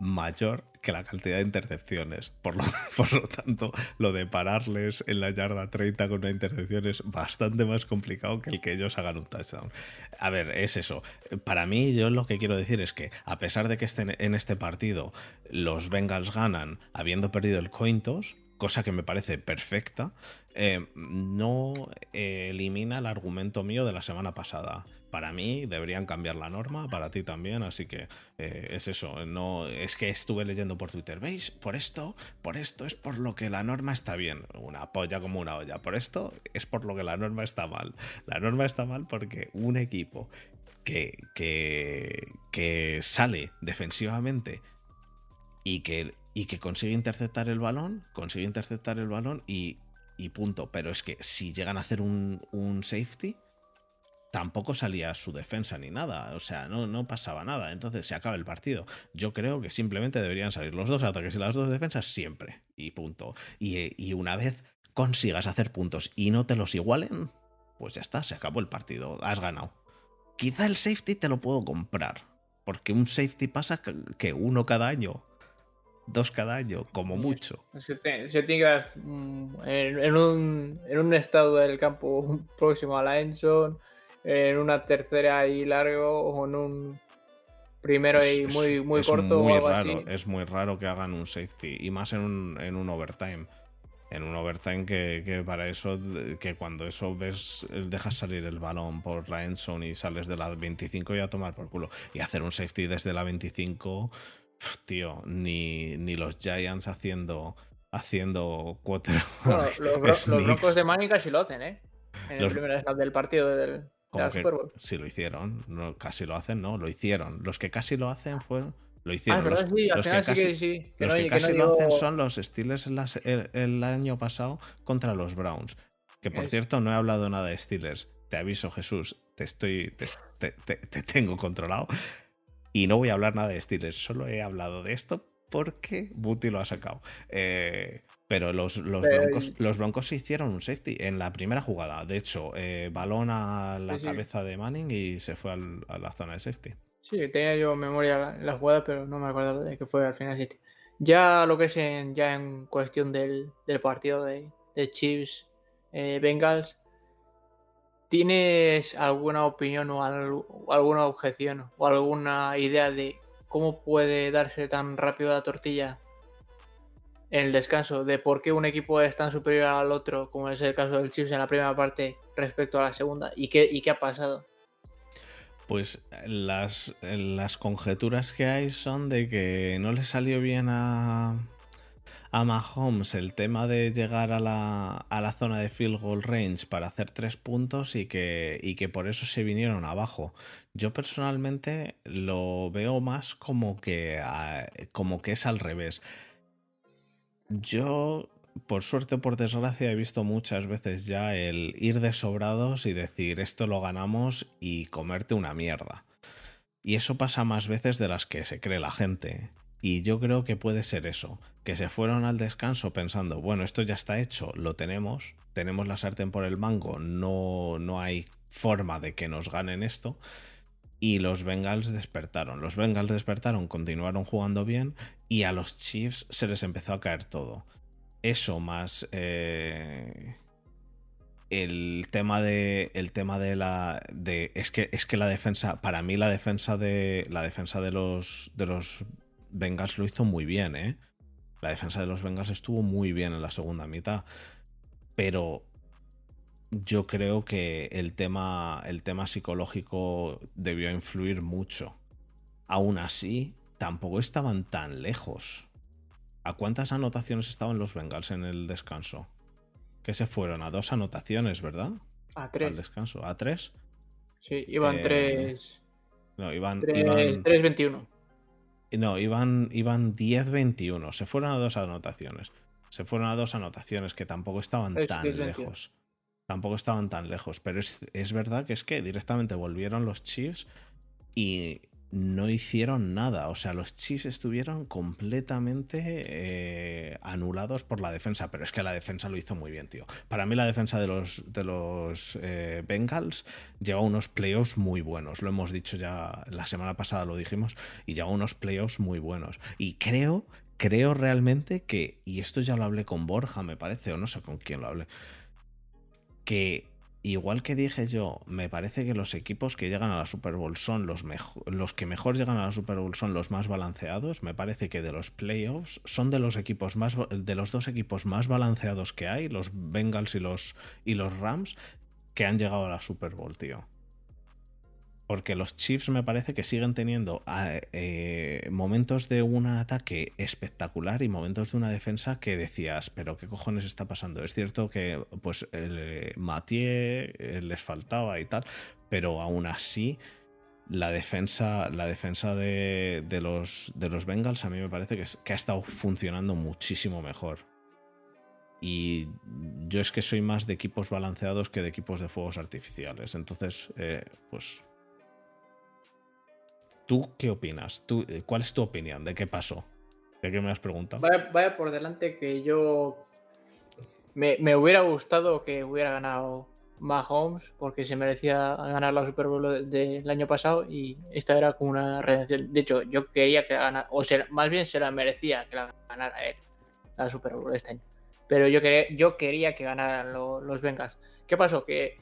A: mayor que la cantidad de intercepciones. Por lo, por lo, tanto, lo de pararles en la yarda 30 con una intercepción es bastante más complicado que el que ellos hagan un touchdown. A ver, es eso. Para mí, yo lo que quiero decir es que, a pesar de que estén en este partido los Bengals ganan habiendo perdido el cointos, cosa que me parece perfecta, eh, no elimina el argumento mío de la semana pasada para mí deberían cambiar la norma, para ti también, así que eh, es eso, no es que estuve leyendo por Twitter, ¿veis? Por esto, por esto es por lo que la norma está bien, una polla como una olla, por esto es por lo que la norma está mal. La norma está mal porque un equipo que, que, que sale defensivamente y que, y que consigue interceptar el balón, consigue interceptar el balón y, y punto, pero es que si llegan a hacer un, un safety, tampoco salía su defensa ni nada, o sea, no, no pasaba nada, entonces se acaba el partido. Yo creo que simplemente deberían salir los dos ataques y las dos defensas siempre, y punto. Y, una vez consigas hacer puntos y no te los igualen, pues ya está, se acabó el partido, has ganado. Quizá el safety te lo puedo comprar, porque un safety pasa que uno cada año. Dos cada año, como mucho.
B: Se, tiene mm, en, un, en un estado del campo próximo a la Enson, en una tercera y largo o en un primero y muy, muy corto
A: muy raro, Es muy raro que hagan un safety y más en un, en un overtime. En un overtime que, para eso, que cuando eso ves, dejas salir el balón por la endzone y sales de la 25 y a tomar por culo. Y hacer un safety desde la 25, tío, ni, ni los Giants haciendo haciendo cuatro.
B: los, Broncos de Mánica sí lo hacen, ¿eh? En el primer snap del partido del,
A: como que sí lo hicieron, no, casi lo hacen, no, lo hicieron. Los que casi lo hacen fueron. Lo hicieron. los, que casi, lo hacen son los Steelers el, año pasado contra los Browns. Que por cierto, no he hablado nada de Steelers. Te aviso, Jesús, te estoy. Te, te, tengo controlado. Y no voy a hablar nada de Steelers. Solo he hablado de esto porque Buti lo ha sacado. Eh, pero los, los, broncos, los, broncos, se hicieron un safety en la primera jugada. De hecho, eh, balón a la cabeza de Manning y se fue a la zona de safety.
B: Sí, tenía yo memoria la, la jugada, pero no me acuerdo de que fue al final safety. Ya lo que es en, ya en cuestión del, del partido de, de Chiefs eh, Bengals, ¿tienes alguna opinión o, alguna objeción o alguna idea de cómo puede darse tan rápido la tortilla en el descanso de por qué un equipo es tan superior al otro, como es el caso del Chiefs en la primera parte respecto a la segunda, y qué, y qué ha pasado.
A: Pues las, las conjeturas que hay son de que no le salió bien a, a Mahomes el tema de llegar a la, a la, zona de field goal range para hacer tres puntos y que, y que por eso se vinieron abajo. Yo personalmente lo veo más como que, como que es al revés. Yo, por suerte o por desgracia, he visto muchas veces ya el ir de sobrados y decir esto lo ganamos y comerte una mierda. Y eso pasa más veces de las que se cree la gente. Y yo creo que puede ser eso, que se fueron al descanso pensando, bueno, esto ya está hecho, lo tenemos, tenemos la sartén por el mango, no, no hay forma de que nos ganen esto. Y los Bengals despertaron. Los Bengals despertaron, continuaron jugando bien y a los Chiefs se les empezó a caer todo. Eso más eh, el tema de el tema de la de es que es que la defensa para mí la defensa de la defensa de los de los Bengals lo hizo muy bien, ¿eh? La defensa de los Bengals estuvo muy bien en la segunda mitad, pero yo creo que el tema el tema psicológico debió influir mucho. Aún así, tampoco estaban tan lejos. ¿A cuántas anotaciones estaban los Bengals en el descanso? Que se fueron a dos anotaciones, ¿verdad?
B: A tres.
A: Al descanso. ¿A tres?
B: Sí, iban eh, tres.
A: No, iban.
B: Tres, iban... 3-21.
A: No, iban, iban 10-21. Se fueron a dos anotaciones. Se fueron a dos anotaciones que tampoco estaban tan lejos. Tampoco estaban tan lejos. Pero es, es verdad que es que directamente volvieron los Chiefs y no hicieron nada. O sea, los Chiefs estuvieron completamente eh, anulados por la defensa. Pero es que la defensa lo hizo muy bien, tío. Para mí la defensa de los, de los eh, Bengals lleva unos playoffs muy buenos. Lo hemos dicho ya la semana pasada, lo dijimos. Y lleva unos playoffs muy buenos. Y creo, creo realmente que, y esto ya lo hablé con Borja, me parece, o no sé con quién lo hablé, que igual que dije yo, me parece que los equipos que llegan a la Super Bowl son los, los que mejor llegan a la Super Bowl son los más balanceados. Me parece que de los playoffs son de los equipos más de los dos equipos más balanceados que hay, los Bengals y los y los Rams que han llegado a la Super Bowl, tío. Porque los Chiefs me parece que siguen teniendo ah, eh, momentos de un ataque espectacular y momentos de una defensa que decías, pero ¿qué cojones está pasando? Es cierto que pues el, eh, eh, les faltaba y tal, pero aún así la defensa, la defensa de, los, de los Bengals a mí me parece que ha estado funcionando muchísimo mejor. Y yo es que soy más de equipos balanceados que de equipos de fuegos artificiales. Entonces, pues ¿Tú qué opinas? ¿Tú, eh, ¿Cuál es tu opinión? ¿De qué pasó? ¿De qué me has preguntado?
B: Vaya, por delante que yo me, hubiera gustado que hubiera ganado Mahomes porque se merecía ganar la Super Bowl del año pasado y esta era como una redención. De hecho, yo quería que ganara, o sea, más bien se la merecía que la ganara él, la Super Bowl de este año. Pero yo quería, yo quería que ganaran los Bengals. ¿Qué pasó? Que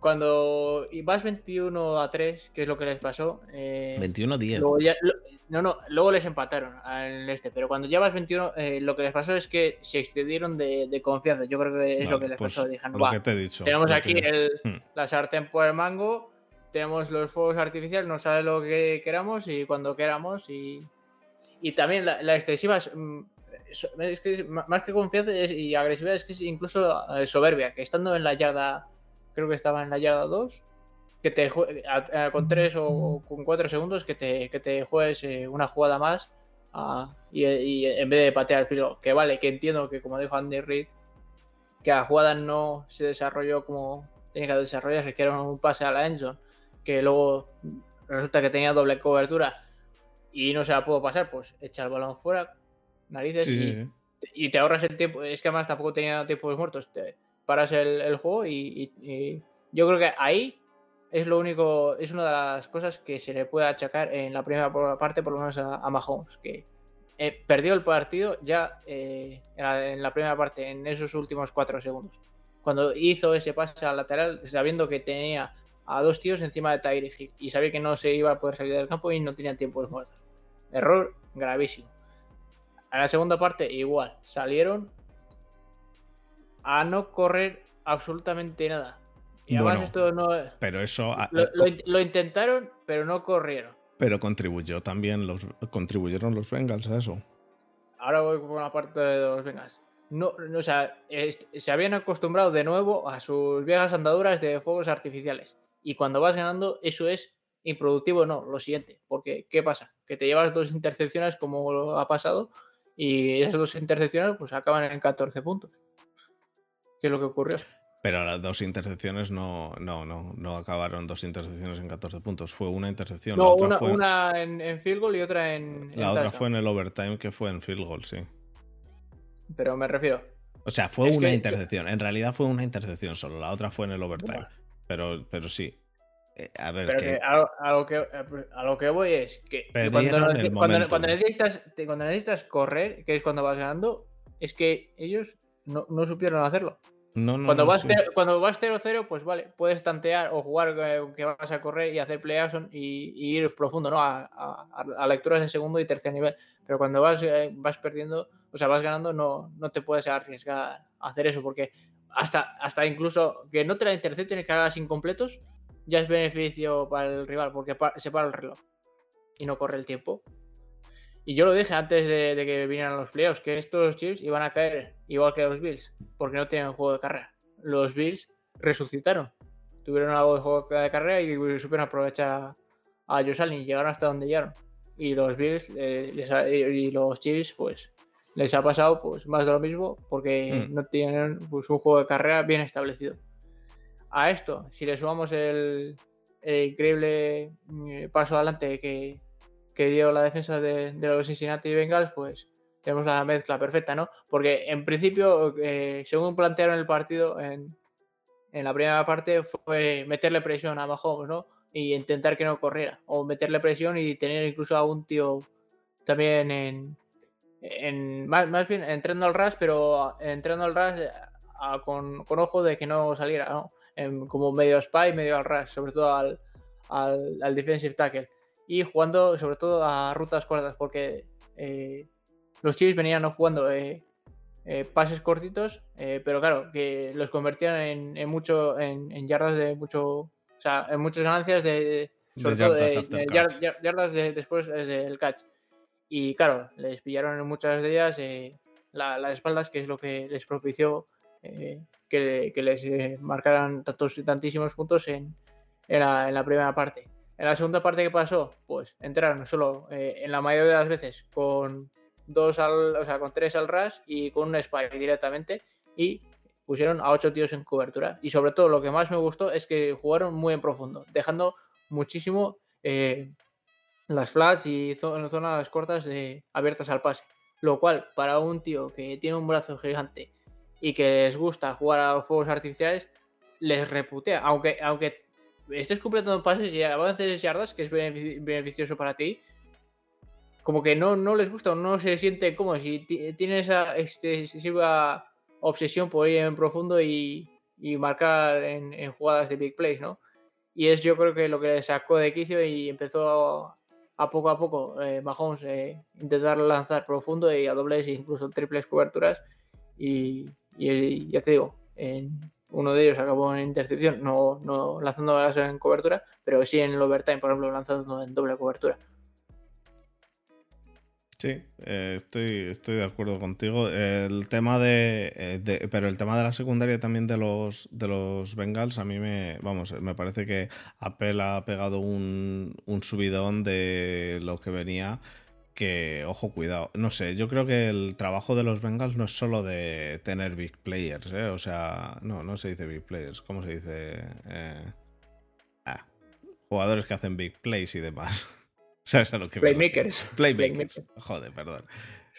B: cuando vas 21 a 3, que es lo que les pasó.
A: 21 a 10.
B: no, no, luego les empataron al este, pero cuando ya vas 21, eh, lo que les pasó es que se excedieron de, confianza. Yo creo que es lo que les
A: pues
B: pasó. Dijeron,
A: lo que te he dicho.
B: Tenemos aquí hmm. la sartén por el mango, tenemos los fuegos artificiales, nos sale lo que queramos y cuando queramos. Y, y también la, excesiva. Mm, es que más que confianza y agresividad es que es incluso eh, soberbia, que estando en la yarda creo que estaba en la yarda 2, que te con 3 o con 4 segundos que te, que te juegues eh, una jugada más y, en vez de patear el filo, que vale, que entiendo que como dijo Andy Reid, que la jugada no se desarrolló como tenía que desarrollarse, que era un pase a la Enzo, que luego resulta que tenía doble cobertura y no se la pudo pasar, pues echa el balón fuera, narices y, te ahorras el tiempo. Es que además tampoco tenía tiempos muertos. Te, paras el, juego y, yo creo que ahí es lo único, es una de las cosas que se le puede achacar en la primera parte, por lo menos a, Mahomes, que eh, perdió el partido ya eh, en, la, primera parte, en esos últimos cuatro segundos. Cuando hizo ese pase al lateral, sabiendo que tenía a dos tíos encima de Tyreek y sabía que no se iba a poder salir del campo y no tenía tiempos muertos. Error gravísimo. En la segunda parte, igual, salieron a no correr absolutamente nada. Y además esto no...
A: Pero eso...
B: Lo, intentaron, pero no corrieron.
A: Pero contribuyó también los... Contribuyeron los Bengals a eso.
B: Ahora voy con la parte de los Bengals. No, o sea, se habían acostumbrado de nuevo a sus viejas andaduras de fuegos artificiales. Y cuando vas ganando, eso es improductivo, no, lo siguiente. Porque, ¿qué pasa? Que te llevas dos intercepciones como ha pasado y esas dos intercepciones pues acaban en 14 puntos qué es lo que ocurrió.
A: Pero las dos intercepciones no, no, no, no acabaron dos intercepciones en 14 puntos. Fue una intercepción.
B: No, una, en, field goal y otra en.
A: La otra fue en el overtime, que fue en field goal, sí.
B: Pero me refiero.
A: O sea, fue una intercepción. En realidad fue una intercepción solo. La otra fue en el overtime. Pero, pero sí. Eh, a ver,
B: que... a, lo que, a lo que voy es que cuando, cuando, necesitas, cuando necesitas correr, que es cuando vas ganando, es que ellos no, no supieron hacerlo. Cuando, vas cuando vas 0-0, pues vale, puedes tantear o jugar eh, que vas a correr y hacer play y, y, ir profundo, ¿no? A, a, lecturas de segundo y tercer nivel. Pero cuando vas, eh, vas perdiendo, o sea, vas ganando, no, no te puedes arriesgar a hacer eso, porque hasta, hasta incluso que no te la intercepten y que hagas incompletos, ya es beneficio para el rival, porque se para el reloj y no corre el tiempo. Y yo lo dije antes de, que vinieran los playoffs, que estos Chiefs iban a caer igual que los Bills, porque no tienen juego de carrera. Los Bills resucitaron, tuvieron algo de juego de carrera y supieron aprovechar a Josh Allen y llegaron hasta donde llegaron. Y los Bills eh, y los Chiefs, pues les ha pasado pues más de lo mismo porque mm. no tienen pues, un juego de carrera bien establecido. A esto, si le sumamos el, el increíble mm, paso adelante que, dio la defensa de, los Cincinnati Bengals, pues tenemos la mezcla perfecta, ¿no? Porque en principio, eh, según plantearon el partido en, en la primera parte, fue meterle presión a Mahomes, ¿no? Y intentar que no corriera. O meterle presión y tener incluso a un tío también en, en más, bien entrando al RAS, pero entrando al RAS con, con, ojo de que no saliera, ¿no? como medio spy, medio al RAS, sobre todo al, al, defensive tackle. Y jugando sobre todo a rutas cortas, porque eh, los Chiefs venían jugando eh, pases cortitos, pero claro, que los convertían en, en mucho, en, yardas de mucho, o sea, en muchas ganancias de, sobre todo de, yardas después del catch. Y claro, les pillaron en muchas de ellas eh, las espaldas, que es lo que les propició eh, que, les eh, marcaran tantos, tantísimos puntos en, la, primera parte. En la segunda parte, ¿qué pasó? Pues entraron solo en la mayoría de las veces con dos al, o sea, con tres al ras y con un spike directamente y pusieron a ocho tíos en cobertura. Y sobre todo lo que más me gustó es que jugaron muy en profundo, dejando muchísimo las flats y zonas cortas de, abiertas al pase. Lo cual, para un tío que tiene un brazo gigante y que les gusta jugar a los fuegos artificiales, les reputea. Aunque, aunque estés completando pases y avances yardas, que es beneficioso para ti, como que no, no les gusta o no se siente cómodo. Si tiene esa excesiva obsesión por ir en profundo y, marcar en, en, jugadas de big plays, ¿no? Y es yo creo que lo que sacó de quicio y empezó a poco a poco eh, Mahomes eh, intentar lanzar profundo y a dobles e incluso triples coberturas y, ya te digo, en uno de ellos acabó en intercepción, no, no lanzando en cobertura, pero sí en el overtime, por ejemplo, lanzando en doble cobertura.
A: Sí, eh, estoy, estoy de acuerdo contigo. El tema eh, de, Pero el tema de la secundaria también de los, de los Bengals, a mí me. Vamos, me parece que Apple ha pegado un, un subidón de lo que venía. Que, ojo, cuidado. No sé, yo creo que el trabajo de los Bengals no es solo de tener big players, ¿eh? O sea, no, no se dice big players. ¿Cómo se dice? Ah, jugadores que hacen big plays y demás.
B: ¿Sabes a lo que Playmakers.
A: Playmakers. Joder, perdón.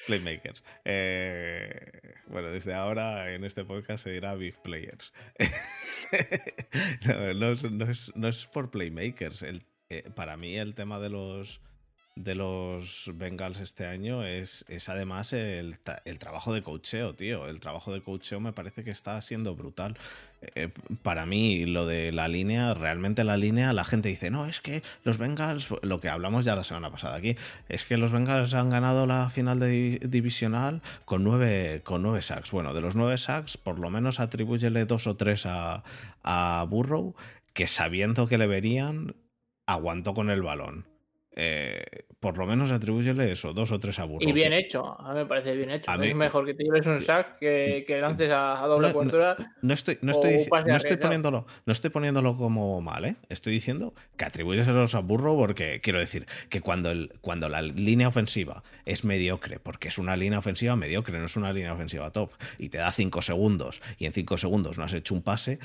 A: Playmakers. Eh, bueno, desde ahora en este podcast se dirá Big Players. no, es, por Playmakers. El, eh, para mí el tema de los de los Bengals este año es, es además el, trabajo de coacheo, tío. El trabajo de coacheo me parece que está siendo brutal. Eh, para mí, lo de la línea, realmente la línea, la gente dice, no, es que los Bengals, lo que hablamos ya la semana pasada aquí, es que los Bengals han ganado la final de divisional con nueve, con nueve sacks. Bueno, de los nueve sacks, por lo menos atribúyele dos o tres a, a Burrow, que sabiendo que le verían, aguantó con el balón. Eh, por lo menos atribúyele eso, dos o tres aburros.
B: Y bien hecho, a mí me parece bien hecho. es mejor que te lleves un sack que, que lances a, doble cobertura.
A: No, estoy, no estoy, no estoy poniéndolo, no estoy poniéndolo como mal, ¿eh? Estoy diciendo que atribuyes a burro porque quiero decir que cuando, el, cuando la línea ofensiva es mediocre, porque es una línea ofensiva mediocre, no es una línea ofensiva top, y te da cinco segundos y en cinco segundos no has hecho un pase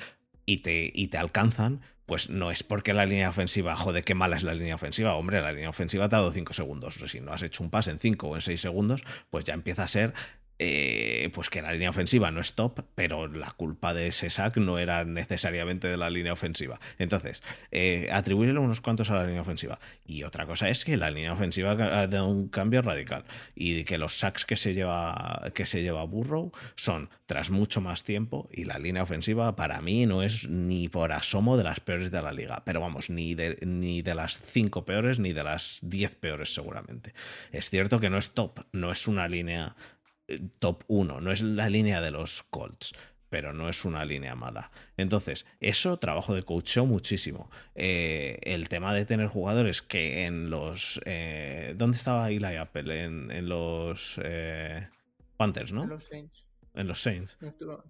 A: y te, y te alcanzan, pues no es porque la línea ofensiva, joder, qué mala es la línea ofensiva. Hombre, la línea ofensiva te ha dado 5 segundos. Si no has hecho un pase en 5 o en 6 segundos, pues ya empieza a ser eh, pues que la línea ofensiva no es top, pero la culpa de ese sack no era necesariamente de la línea ofensiva. Entonces, eh, atribuirle unos cuantos a la línea ofensiva. Y otra cosa es que la línea ofensiva ha dado un cambio radical y que los sacks que se lleva que se lleva Burrow son tras mucho más tiempo y la línea ofensiva para mí no es ni por asomo de las peores de la liga, pero vamos, ni de, ni de las 5 peores ni de las 10 peores seguramente. Es cierto que no es top, no es una línea top 1, no es la línea de los Colts, pero no es una línea mala. Entonces, eso trabajo de coaching muchísimo. Eh, el tema de tener jugadores que en los... Eh, ¿Dónde estaba Eli Apple? En, los eh, Panthers, ¿no?
B: En los Saints.
A: En los Saints.
B: Estuvo,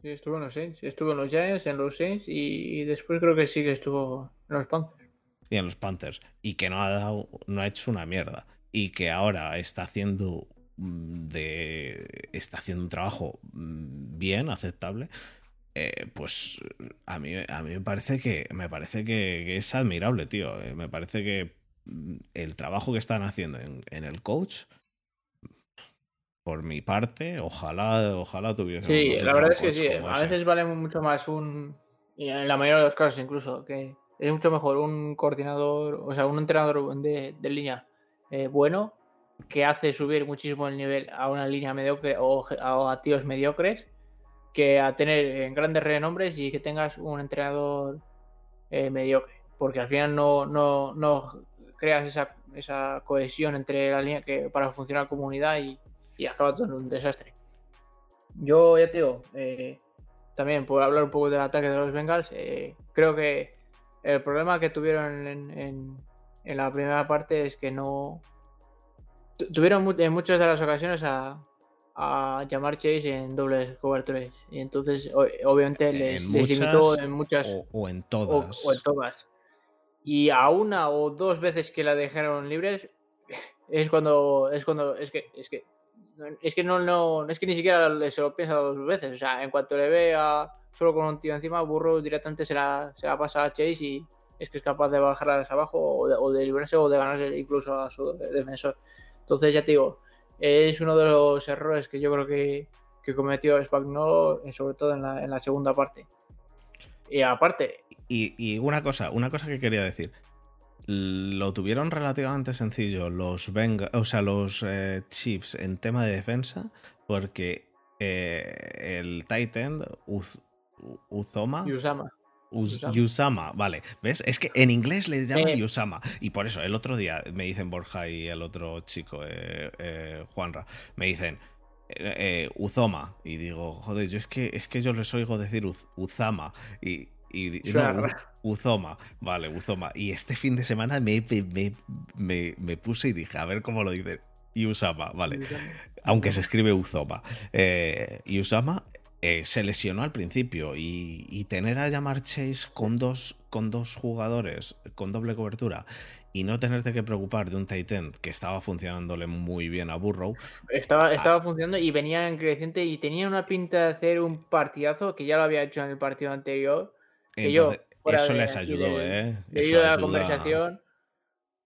B: sí, estuvo en los Saints, estuvo en los Giants, en los Saints y, después creo que sí que estuvo en los Panthers.
A: Y en los Panthers. Y que no ha dado, no ha hecho una mierda. Y que ahora está haciendo de está haciendo un trabajo mm, bien, aceptable, eh, pues a mí, a mí me parece que me parece que, es admirable, tío. Eh, me parece que mm, el trabajo que están haciendo en, el coach, por mi parte, ojalá, ojalá tuviese.
B: Sí, la verdad es que sí. A veces vale mucho más un, y en la mayoría de los casos incluso, que es mucho mejor un coordinador, o sea, un entrenador de, línea eh, bueno que hace subir muchísimo el nivel a una línea mediocre o a tíos mediocres que a tener eh, grandes renombres y que tengas un entrenador eh, mediocre. Porque al final no, no, no creas esa, esa, cohesión entre la línea que para funcionar como unidad y, y acaba todo en un desastre. Yo ya te digo, eh, también por hablar un poco del ataque de los Bengals, creo que el problema que tuvieron en, en, en, la primera parte es que no. Tuvieron en muchas de las ocasiones a, a llamar Chase en dobles coberturas. Y entonces, obviamente, les, limitó en muchas.
A: O, en todas.
B: O, en todas. Y a una o dos veces que la dejaron libres, es cuando. Es cuando. Es que. Es que. Es que no, no, es que ni siquiera se lo piensa dos veces. O sea, en cuanto le ve a solo con un tío encima, Burro directamente se la, se la pasa a Chase y es que es capaz de bajarlas abajo o de, o de librarse o de ganarse incluso a su defensor. Entonces, ya te digo, es uno de los errores que yo creo que, cometió Spagnolo, eh, sobre todo en la, segunda parte. Y aparte.
A: Y, una cosa, una cosa que quería decir. Lo tuvieron relativamente sencillo los Venga, o sea, los eh, Chiefs en tema de defensa, porque eh, el Titan Uzoma.
B: Usama.
A: Yusama, vale. ¿Ves? Es que en inglés le llaman eh. Yusama. Y por eso, el otro día me dicen Borja y el otro chico, eh, eh, Juanra, me dicen Uzoma. Y digo, joder, yo es que, es que yo les oigo decir Uzama. Y, Uzoma. Vale, Uzoma. Y este fin de semana me, me, me, puse y dije, a ver cómo lo dicen. Yusama, vale. Aunque se escribe Uzoma. Yusama eh, se lesionó al principio y, tener a llamar Chase con dos, con dos jugadores con doble cobertura y no tenerte que preocupar de un Titan que estaba funcionándole muy bien a Burrow.
B: Estaba, ah. estaba funcionando y venía en creciente y tenía una pinta de hacer un partidazo que ya lo había hecho en el partido anterior.
A: eso les ayudó, ¿eh? Eso
B: la conversación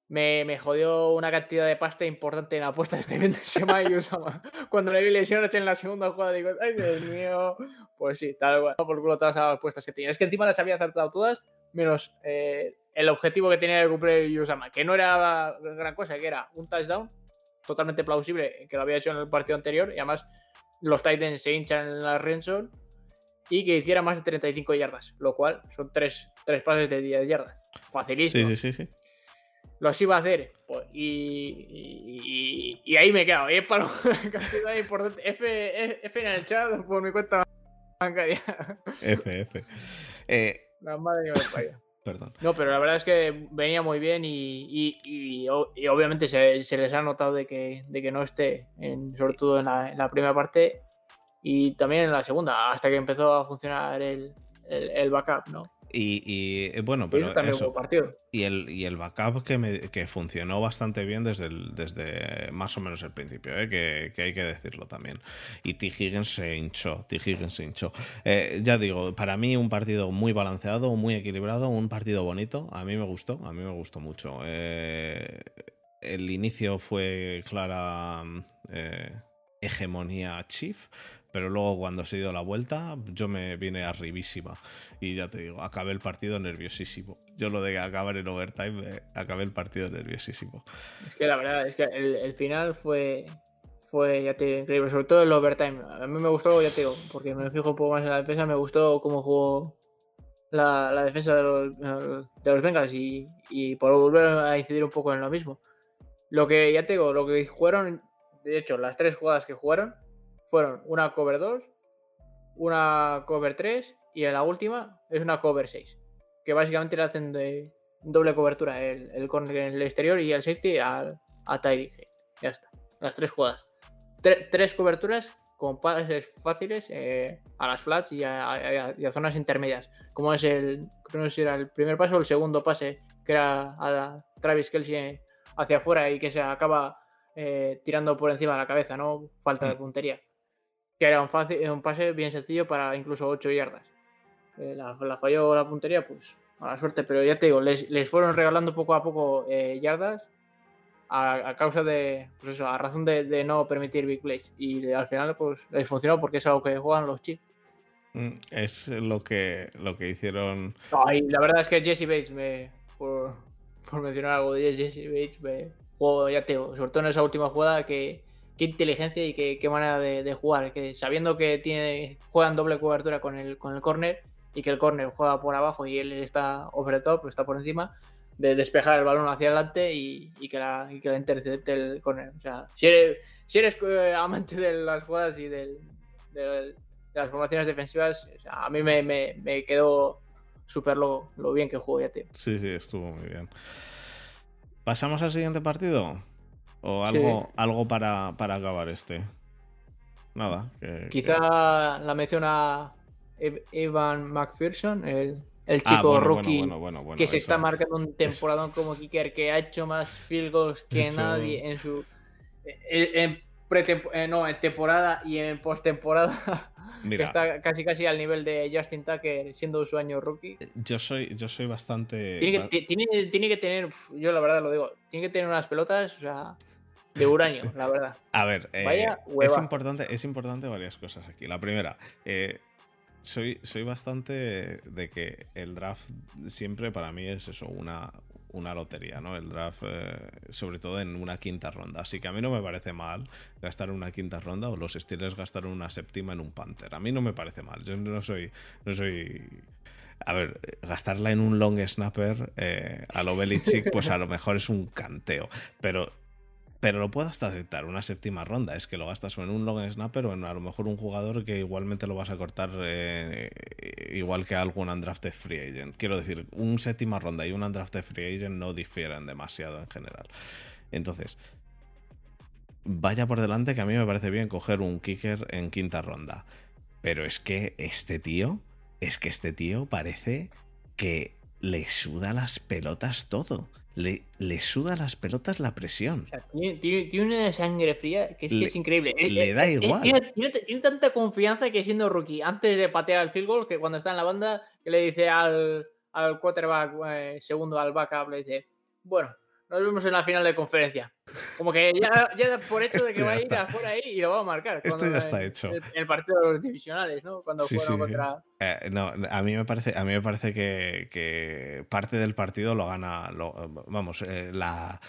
B: me, me, jodió una cantidad de pasta importante en apuestas este fin de semana y usaba. Cuando le vi lesiones en la segunda jugada, digo, ay Dios mío. Pues sí, tal cual. Por culo todas las apuestas que tenía. Es que encima las había acertado todas, menos eh, el objetivo que tenía de cumplir Yusama, que no era gran cosa, que era un touchdown totalmente plausible, que lo había hecho en el partido anterior, y además los Titans se hinchan en la Renson y que hiciera más de 35 yardas, lo cual son tres, tres pases de 10 yardas. Facilísimo.
A: Sí, sí, sí, sí
B: los iba a hacer. Pues, y, y, ahí me quedo. Y es para cantidad importante. F, F, en el chat por mi cuenta bancaria.
A: F, F.
B: Eh, la madre
A: Perdón.
B: No, pero la verdad es que venía muy bien y, y obviamente se, se, les ha notado de que, de que no esté, en, sobre todo en la, en la, primera parte y también en la segunda, hasta que empezó a funcionar el, el, el backup, ¿no?
A: Y, eh, bueno, pero eso, Y el, y el backup que, que funcionó bastante bien desde, desde más o menos el principio, ¿eh? que, hay que decirlo también. Y T. Higgins se hinchó, T. Higgins se hinchó. Eh, ya digo, para mí un partido muy balanceado, muy equilibrado, un partido bonito. A mí me gustó, a mí me gustó mucho. el inicio fue clara hegemonía Chief, pero luego cuando se dio la vuelta, yo me vine arribísima. Y ya te digo, acabé el partido nerviosísimo. Yo lo de acabar en overtime, acabé el partido nerviosísimo.
B: Es que la verdad, es que el, final fue, fue, ya te digo, increíble. Sobre todo el overtime. A mí me gustó, ya te digo, porque me fijo un poco más en la defensa, me gustó cómo jugó la, defensa de los, de los Bengals y, y por volver a incidir un poco en lo mismo. Lo que, ya te digo, lo que jugaron, de hecho, las tres jugadas que jugaron, fueron una cover 2, una cover 3 y en la última es una cover 6. Que básicamente le hacen de doble cobertura el, el corner en el exterior y el safety a, a Tyreek. Ya está. Las tres jugadas. tres coberturas con pases fáciles eh, a las flats y a, zonas intermedias. Como es el, no sé si era el primer paso o el segundo pase, que era a Travis Kelsey hacia afuera y que se acaba eh, tirando por encima de la cabeza, ¿no? Falta de mm. puntería que era un, fácil, un pase bien sencillo para incluso 8 yardas. eh, la, la, falló la puntería, pues la suerte. Pero ya te digo, les, les fueron regalando poco a poco eh, yardas a, a, causa de, pues eso, a razón de, de, no permitir big plays. Y al final, pues les funcionó porque es algo que juegan los Chiefs.
A: Mm, es lo que, lo que hicieron.
B: Ay, la verdad es que Jesse Bates, me, por, por mencionar algo de Jesse Bates, me jugó, ya te digo, sobre todo en esa última jugada, que qué inteligencia y qué, qué manera de, jugar. Sabiendo que tiene, juegan doble cobertura con el, con el corner y que el corner juega por abajo y él está over the top, está por encima, de despejar el balón hacia adelante y, que, la, y que la intercepte el corner. O sea, si eres, eh, amante de las jugadas y del, de las formaciones defensivas, a mí me, me, me quedó súper lo, lo, bien que jugó ya, tío.
A: Sí, sí, estuvo muy bien. ¿Pasamos al siguiente partido? ¿O algo, sí. algo para, para, acabar este? Nada. Que,
B: Quizá que... la menciona Evan McPherson, el, el chico
A: ah, bueno,
B: rookie
A: bueno, bueno,
B: que se está marcando un temporadón como kicker que ha hecho más field goals que eso... nadie en su en, en, no, en temporada y en postemporada. Está casi casi al nivel de Justin Tucker siendo su año rookie.
A: Yo soy, yo soy bastante.
B: Tiene que, tiene, tiene que tener, yo la verdad lo digo, tiene que tener unas pelotas, o sea, de uranio, la verdad.
A: A ver, eh,
B: Vaya
A: es, importante, es importante varias cosas aquí. La primera, eh, soy, soy bastante de que el draft siempre para mí es eso, una, una lotería, ¿no? El draft, eh, sobre todo en una quinta ronda. Así que a mí no me parece mal gastar una quinta ronda o los Steelers gastar una séptima en un Panther. A mí no me parece mal. Yo no soy. No soy. A ver, gastarla en un long snapper eh, a lo Belichick, pues a lo mejor es un canteo. Pero pero lo puedo hasta aceptar, una séptima ronda. Es que lo gastas o en un long snapper o en a lo mejor un jugador que igualmente lo vas a cortar eh, igual que algún undrafted free agent. Quiero decir, un séptima ronda y un undrafted free agent no difieren demasiado en general. Entonces, vaya por delante que a mí me parece bien coger un kicker en quinta ronda. Pero es que este tío, es que este tío parece que le suda las pelotas todo le, le, suda las pelotas la presión.
B: O sea, tiene, tiene, tiene, una sangre fría que es,
A: le,
B: que es increíble.
A: Le da igual.
B: Tiene, tiene, tanta confianza que siendo rookie, antes de patear el field goal, que cuando está en la banda, que le dice al, al quarterback eh, segundo, al backup, le dice, bueno, nos vemos en la final de conferencia. Como que ya, ya por hecho de que va a ir afuera ahí y lo va a marcar.
A: Esto ya está hecho.
B: El, el partido de los divisionales, ¿no? Cuando
A: Sí, sí.
B: contra.
A: Eh, no, a mí me parece, a mí me parece que, que parte del partido lo gana. lo- vamos, eh, la.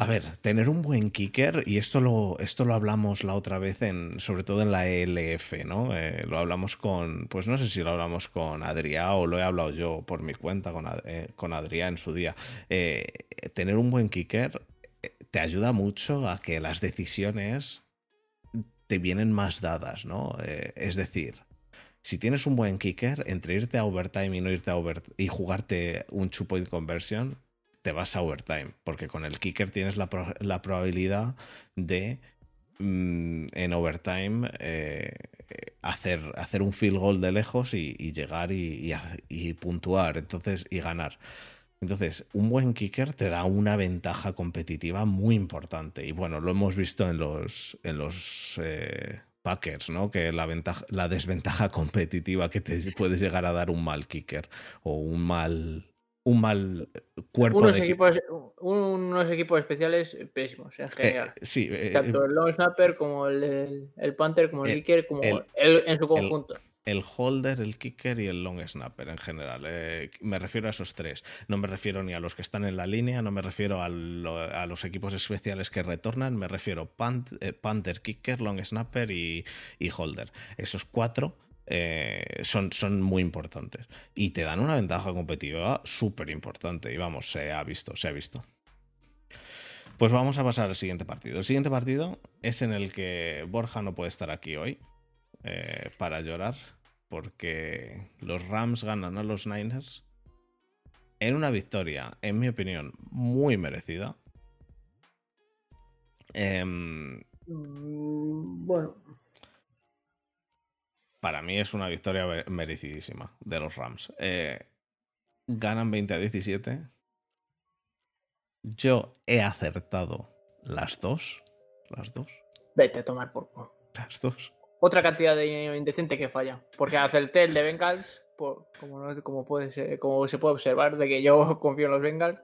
A: A ver, tener un buen kicker, y esto lo, esto lo hablamos la otra vez, en, sobre todo en la ELF, ¿no? Eh, lo hablamos con, pues no sé si lo hablamos con Adrián o lo he hablado yo por mi cuenta con, eh, con Adrián en su día. Eh, tener un buen kicker eh, te ayuda mucho a que las decisiones te vienen más dadas, ¿no? Es decir, si tienes un buen kicker, entre irte a overtime y no irte a overtime y jugarte un two point conversion, te vas a overtime, porque con el kicker tienes la, la probabilidad de mm, en overtime eh, hacer, hacer un field goal de lejos y, llegar y, y puntuar entonces, y ganar. Entonces, un buen kicker te da una ventaja competitiva muy importante. Y bueno, lo hemos visto en los, en los eh, Packers, ¿no? Que la, ventaja, la desventaja competitiva que te puedes llegar a dar un mal kicker o un mal, un mal cuerpo
B: Unos
A: de
B: equipos, unos equipos especiales pésimos en
A: Eh,
B: general.
A: sí, eh,
B: Tanto el long snapper como el, el, el punter, como el,
A: el-
B: kicker, como
A: el-
B: en su conjunto.
A: el holder, el kicker y el long snapper en general. Eh, me refiero a esos tres. No me refiero ni a los que están en la línea, no me refiero a, lo- a los equipos especiales que retornan, me refiero punt, eh, punter, kicker, long snapper y, y holder. Esos cuatro eh, son, son muy importantes y te dan una ventaja competitiva súper importante. Y vamos, se ha visto, se ha visto. Pues vamos a pasar al siguiente partido. El siguiente partido es en el que Borja no puede estar aquí hoy eh, para llorar porque los Rams ganan a los Niners en una victoria, en mi opinión, muy merecida. Em,
B: Mm, Bueno,
A: para mí es una victoria merecidísima de los Rams. Eh, ganan 20 a 17. Yo he acertado las dos. Las dos.
B: vete a tomar por culo.
A: Las dos.
B: otra cantidad de dinero indecente que falla. Porque acerté el de Bengals, como, no, como, puede como se puede observar, de que yo confío en los Bengals,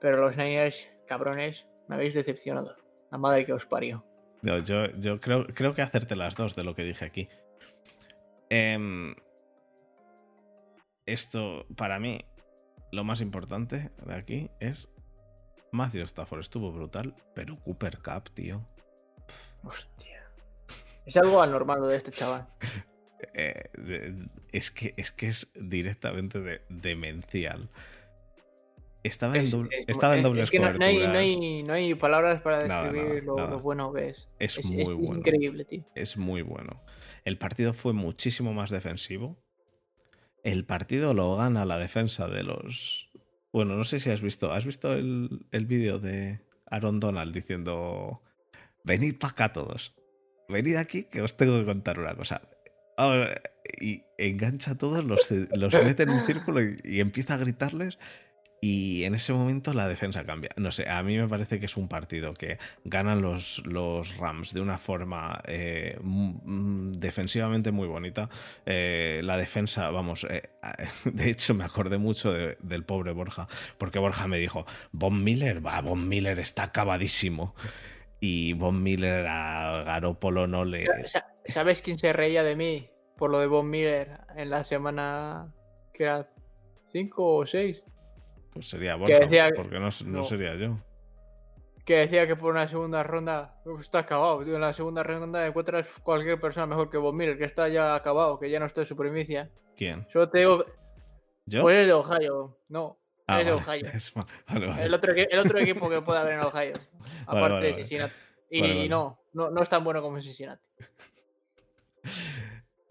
B: pero los Niners, cabrones, me habéis decepcionado. La madre que os parió.
A: No, yo, yo creo, creo que hacerte las dos de lo que dije aquí. Em, esto, para mí, lo más importante de aquí es. Matthew Stafford estuvo brutal, pero Cooper Cup, tío.
B: Hostia. Es algo anormal de este chaval.
A: Eh, es, que, es que es directamente de, demencial. Estaba en, doble, estaba en dobles
B: no, hay, no, hay, palabras para describir lo, bueno que es.
A: Es, muy bueno.
B: increíble, tío.
A: Es muy bueno. El partido fue muchísimo más defensivo. El partido lo gana la defensa de los. Bueno, no sé si has visto. ¿Has visto el, el vídeo de Aaron Donald diciendo: Venid para acá todos. Venid aquí que os tengo que contar una cosa. y engancha a todos, los, los mete en un círculo y empieza a gritarles y en ese momento la defensa cambia. No sé, a mí me parece que es un partido que ganan los, los Rams de una forma eh, defensivamente muy bonita. Eh, la defensa, vamos, eh, de hecho me acordé mucho del pobre Borja, porque Borja me dijo, Von Miller, va, Von Miller está acabadísimo. Y Von Miller a Garópolo no le...
B: ¿Sabes quién se reía de mí por lo de Von Miller en la semana que era 5 o 6?
A: Pues sería Borja, porque no, sería yo.
B: Que decía que por una segunda ronda está acabado. En la segunda ronda encuentras cualquier persona mejor que Bob Miller, que está ya acabado, que ya no está en su primicia.
A: ¿Quién?
B: Solo te digo. ¿Yo? Pues es de Ohio. No, ah, es de Ohio. El, otro, el, otro, equipo que puede haber en Ohio. Aparte de Cincinnati. Y no, no, no es tan bueno como Cincinnati.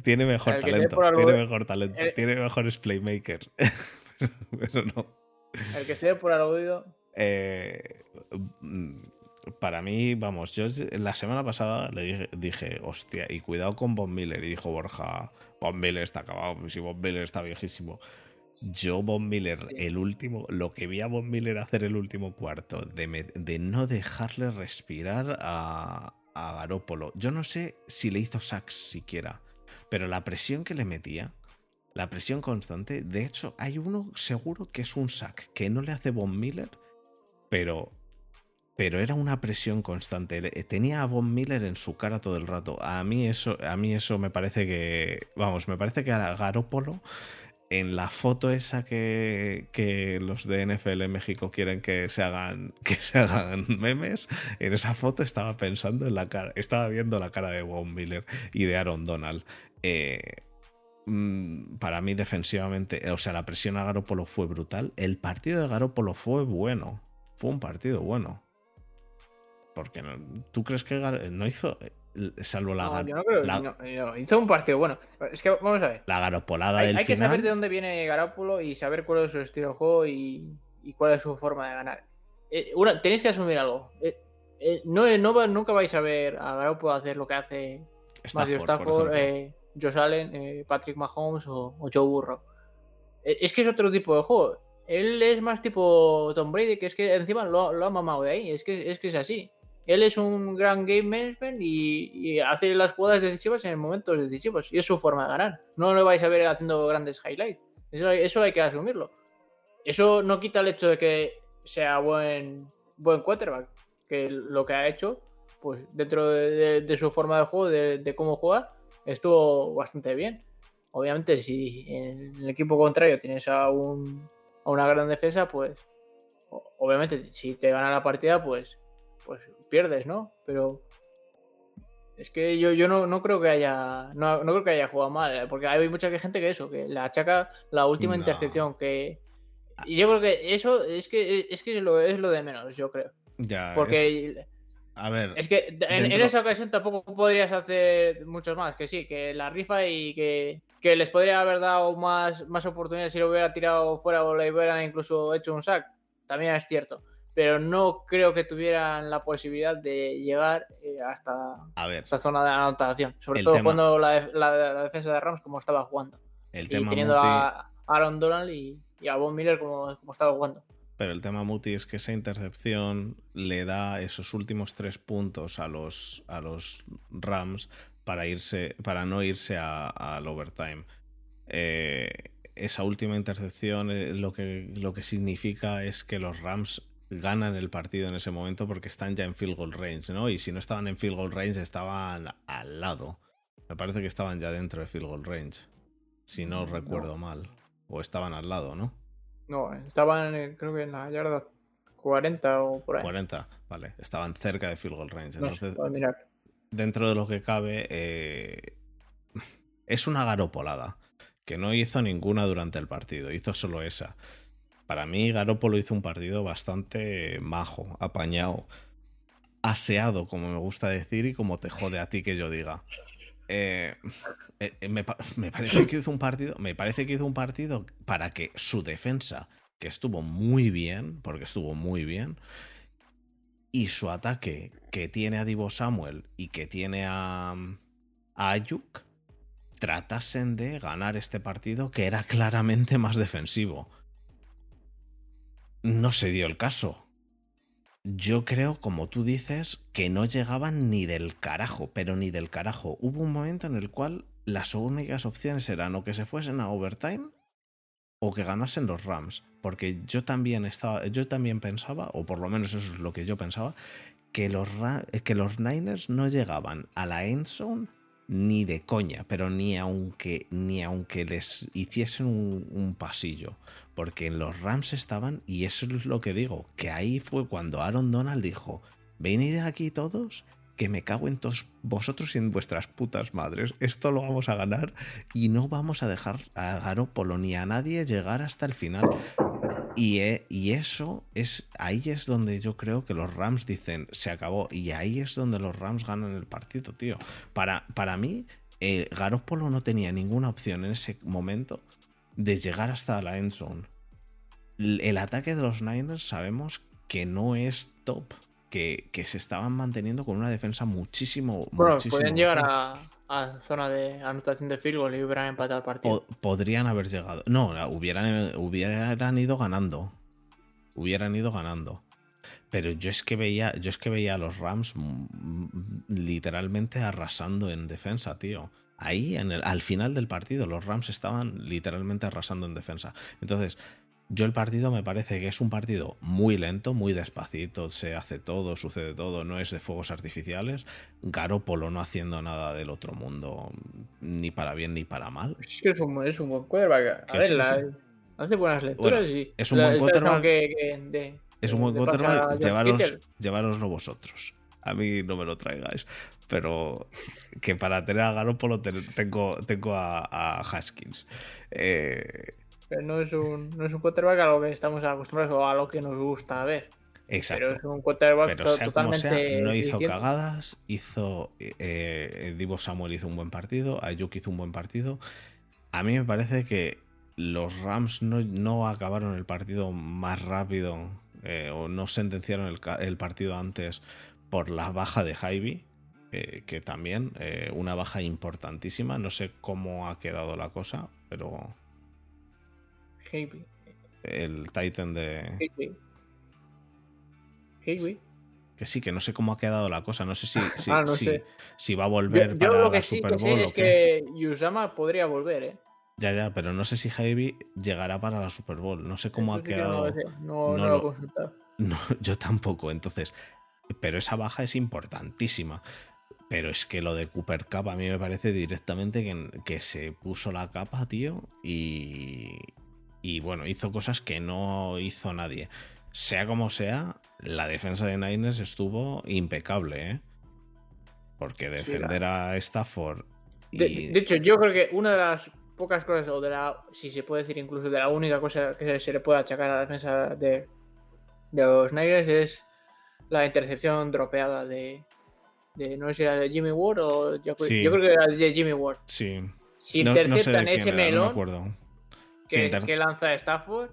A: Tiene mejor talento. Tiene mejor talento. tiene mejores playmakers. pero no.
B: El que se por aludido.
A: Eh, para mí, vamos, yo la semana pasada le dije, hostia, y cuidado con Bob Miller. Y dijo Borja, Bob Miller está acabado, si Bob Miller está viejísimo. Yo, Bob Miller, el último, lo que vi a Bob Miller hacer el último cuarto, de, no dejarle respirar a, a Garópolo. Yo no sé si le hizo sax siquiera, pero la presión que le metía la presión constante. De hecho, hay uno seguro que es un sack que no le hace Von Miller, pero, pero era una presión constante. Tenía a Von Miller en su cara todo el rato. A mí eso, a mí eso me parece que, vamos, me parece que a Garópolo en la foto esa que, que, los de NFL en México quieren que se hagan que se hagan memes, en esa foto estaba pensando en la cara, estaba viendo la cara de Von Miller y de Aaron Donald. Eh, para mí defensivamente, o sea, la presión a Garópolo fue brutal. El partido de Garópolo fue bueno. Fue un partido bueno. Porque no, tú crees que no hizo, eh, salvo la,
B: no, yo no creo, hizo un partido bueno. Es que vamos a ver.
A: La garopolada hay,
B: del hay que saber de dónde viene Garópolo y saber cuál es su estilo de juego y, cuál es su forma de ganar. Eh, tenéis que asumir algo. Eh, no, no, nunca vais a ver a Garópolo hacer lo que hace Matthew Stafford, Josh Allen, eh, Patrick Mahomes o, Joe Burrow. E, es que es otro tipo de juego. Él es más tipo Tom Brady, que es que encima lo, ha mamado de ahí. Es que, es que es así. Él es un gran game management y, hace las jugadas decisivas en momentos decisivos. Y es su forma de ganar. No lo vais a ver haciendo grandes highlights. Eso, hay que asumirlo. Eso no quita el hecho de que sea buen, buen quarterback. Que lo que ha hecho, pues dentro de, su forma de juego, de, de cómo juega, estuvo bastante bien. Obviamente, si en el equipo contrario tienes a, un, a una gran defensa, pues obviamente si te gana la partida, pues, pues pierdes, ¿no? Pero es que yo, yo no, creo que haya no, creo que haya jugado mal, ¿eh? porque hay mucha gente que eso, que le achaca la última intercepción que y yo creo que eso es que es que es lo, es lo de menos, yo creo.
A: Ya,
B: porque
A: a ver.
B: Es que en, esa ocasión tampoco podrías hacer muchos más. Que sí, que la rifa y que, les podría haber dado más, más oportunidades si lo hubiera tirado fuera o le hubieran incluso hecho un sack. También es cierto. Pero no creo que tuvieran la posibilidad de llegar eh, hasta esa zona de anotación. Sobre todo cuando la, defensa de Rams como estaba jugando.
A: El
B: y
A: tema
B: teniendo a Aaron Donald y, a Von Miller como, como estaba jugando.
A: Pero el tema Muti es que esa intercepción le da esos últimos tres puntos a los, a los Rams para irse, para no irse al overtime. Eh, esa última intercepción eh, lo, que, lo que significa es que los Rams ganan el partido en ese momento porque están ya en field goal range, ¿no? Y si no estaban en field goal range, estaban al lado. Me parece que estaban ya dentro de field goal range, si no, recuerdo mal. O estaban al lado, ¿no?
B: No, estaban creo que en la yarda 40 o por ahí.
A: 40, vale. Estaban cerca de field goal range. Entonces, dentro de lo que cabe, eh, es una garopolada que no hizo ninguna durante el partido, hizo solo esa. Para mí, Garópolo hizo un partido bastante majo, apañado, aseado, como me gusta decir, y como te jode a ti que yo diga. Eh, eh, me, parece que hizo un partido. Me parece que hizo un partido para que su defensa, que estuvo muy bien, porque estuvo muy bien, y su ataque, que tiene a Divo Samuel y que tiene a, a Ayuk, tratasen de ganar este partido que era claramente más defensivo. No se dio el caso. Yo creo, como tú dices, que no llegaban ni del carajo, pero ni del carajo. Hubo un momento en el cual las únicas opciones eran o que se fuesen a overtime o que ganasen los Rams. Porque yo también estaba, yo también pensaba, o por lo menos eso es lo que yo pensaba, que los, que los Niners no llegaban a la end zone ni de coña, pero ni aunque, ni aunque les hiciesen un, pasillo, porque en los Rams estaban, y eso es lo que digo, que ahí fue cuando Aaron Donald dijo, venid aquí todos, que me cago en todos vosotros y en vuestras putas madres, esto lo vamos a ganar y no vamos a dejar a Garópolo ni a nadie llegar hasta el final. Eh, y, eso es, ahí es donde yo creo que los Rams dicen, se acabó. Y ahí es donde los Rams ganan el partido, tío. Para, para mí, eh, Garoppolo no tenía ninguna opción en ese momento de llegar hasta la end zone. El, ataque de los Niners sabemos que no es top. Que, que, se estaban manteniendo con una defensa muchísimo.
B: Bueno, pueden llegar a, a zona de anotación de field y hubieran empatado el partido.
A: podrían haber llegado. No, hubieran, hubieran ido ganando. Hubieran ido ganando. Pero yo es que veía, yo es que veía a los Rams literalmente arrasando en defensa, tío. Ahí, en el, al final del partido, los Rams estaban literalmente arrasando en defensa. Entonces, yo el partido me parece que es un partido muy lento, muy despacito, se hace todo, sucede todo, no es de fuegos artificiales. Garópolo no haciendo nada del otro mundo, ni para bien ni para mal.
B: Es que es un, es un buen quarterback. A ver, hace buenas lecturas y...
A: Es un buen quarterback. es un buen quarterback, llevaros, llevaroslo vosotros. A mí no me lo traigáis. Pero que para tener a Garópolo tengo, tengo a, a Haskins. Eh,
B: no es un, no es un quarterback a lo que estamos acostumbrados o a lo que nos gusta ver.
A: Exacto.
B: Pero es un quarterback
A: Pero sea totalmente. Como sea, no hizo cagadas, hizo. Eh, eh, Divo Samuel hizo un buen partido, Ayuk hizo un buen partido. A mí me parece que los Rams no, acabaron el partido más rápido eh, o no sentenciaron el, partido antes por la baja de Javi, que también una baja importantísima. No sé cómo ha quedado la cosa, pero el Titan de. Que sí, que no sé cómo ha quedado la cosa. No sé si, si, ah, si, va a volver para lo que la Super Bowl.
B: es que Yusama podría volver, ¿eh?
A: Ya, ya, pero no sé si Heavy llegará para la Super Bowl. No sé cómo ha quedado.
B: No, no, lo,
A: no, yo tampoco. Entonces, pero esa baja es importantísima. Pero es que lo de Cooper Cup a mí me parece directamente que, que se puso la capa, tío, y, y bueno, hizo cosas que no hizo nadie. Sea como sea, la defensa de Niners estuvo impecable, ¿eh? Porque defender a Stafford.
B: De, hecho, yo creo que una de las pocas cosas, o de la, si se puede decir incluso de la única cosa que se le puede achacar a la defensa de, de los Niners es la intercepción dropeada de, de, no sé si era de Jimmy Ward o yo, creo que era de Jimmy Ward.
A: Sí.
B: Si interceptan ese melón, no que, lanza Stafford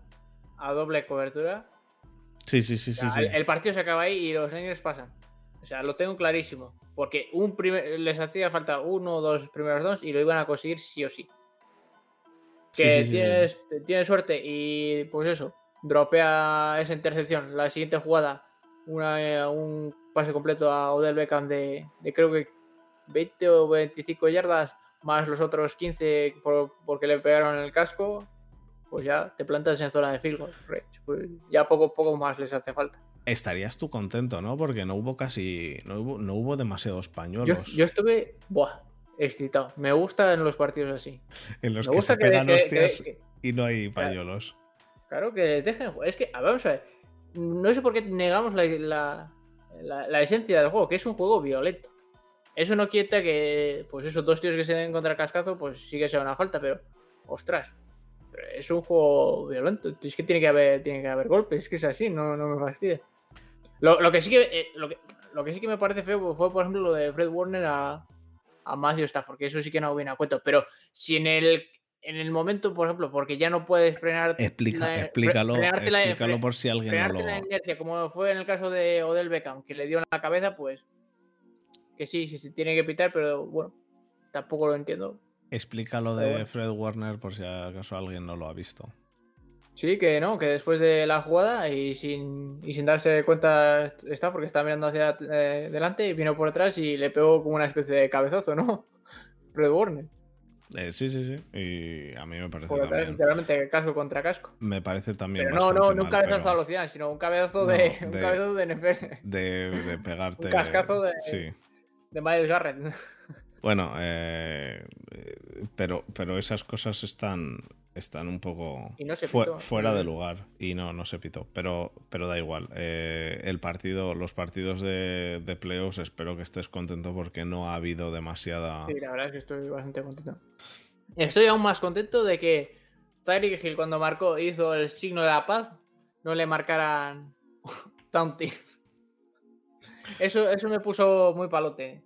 B: a doble cobertura.
A: Sí, sí, sí, sí,
B: el, partido se acaba ahí y los Niners pasan. O sea, lo tengo clarísimo. Porque un les hacía falta uno o dos primeros dos y lo iban a conseguir sí o sí. Que tienes, tienes, suerte y pues eso, dropea esa intercepción. La siguiente jugada, una, un pase completo a Odell Beckham de, de creo que 20 o 25 yardas más los otros 15 porque le pegaron en el casco, pues ya te plantas en zona de field goal Pues ya poco, poco más les hace falta.
A: Estarías tú contento, ¿no? Porque no hubo casi. No hubo, no hubo demasiados pañuelos.
B: Yo, estuve. Buah, excitado. Me gustan los partidos así.
A: En los que se pegan hostias y no hay pañuelos.
B: Claro, que dejen. Es que, vamos a ver. No sé por qué negamos la, la, esencia del juego, que es un juego violento. Eso no quita que, pues esos dos tíos que se den contra el cascazo, pues sí que sea una falta, pero, ostras, es un juego violento. Es que tiene que haber, tiene que haber golpes, es que es así, no, no me fastidia. Lo, que sí que, eh, lo, que, lo que sí que me parece feo fue, por ejemplo, lo de Fred Warner a, a Matthew Stafford, que eso sí que no viene a cuento. Pero si en el, en el momento, por ejemplo, porque ya no puedes frenar.
A: Explica, explícalo, explícalo por si alguien no lo.
B: la inercia, como fue en el caso de Odell Beckham, que le dio en la cabeza, pues. Que sí, sí se tiene que pitar, pero bueno, tampoco lo entiendo.
A: Explícalo de Fred Warner por si acaso alguien no lo ha visto.
B: Sí, que no, que después de la jugada y sin, y sin darse cuenta está, porque estaba mirando hacia eh, delante y vino por atrás y le pegó como una especie de cabezazo, ¿no? Fred Warner.
A: Eh, sí, sí, sí. Y a mí me parece también.
B: Literalmente casco contra casco.
A: Me parece también.
B: Pero no, no, no un cabezazo a velocidad, sino un cabezazo de, un cabezazo de NFL.
A: De, de pegarte.
B: un cascazo de.
A: Sí.
B: De Miles Garrett.
A: Bueno, eh, pero, pero esas cosas están, están un poco fuera de lugar y no, no se pitó. Pero, pero da igual. Eh, el partido, los partidos de, de playoffs, espero que estés contento porque no ha habido demasiada.
B: Sí, la verdad es que estoy bastante contento. Estoy aún más contento de que Tyreek Hill cuando marcó hizo el signo de la paz, no le marcaran taunting. Eso, eso me puso muy palote.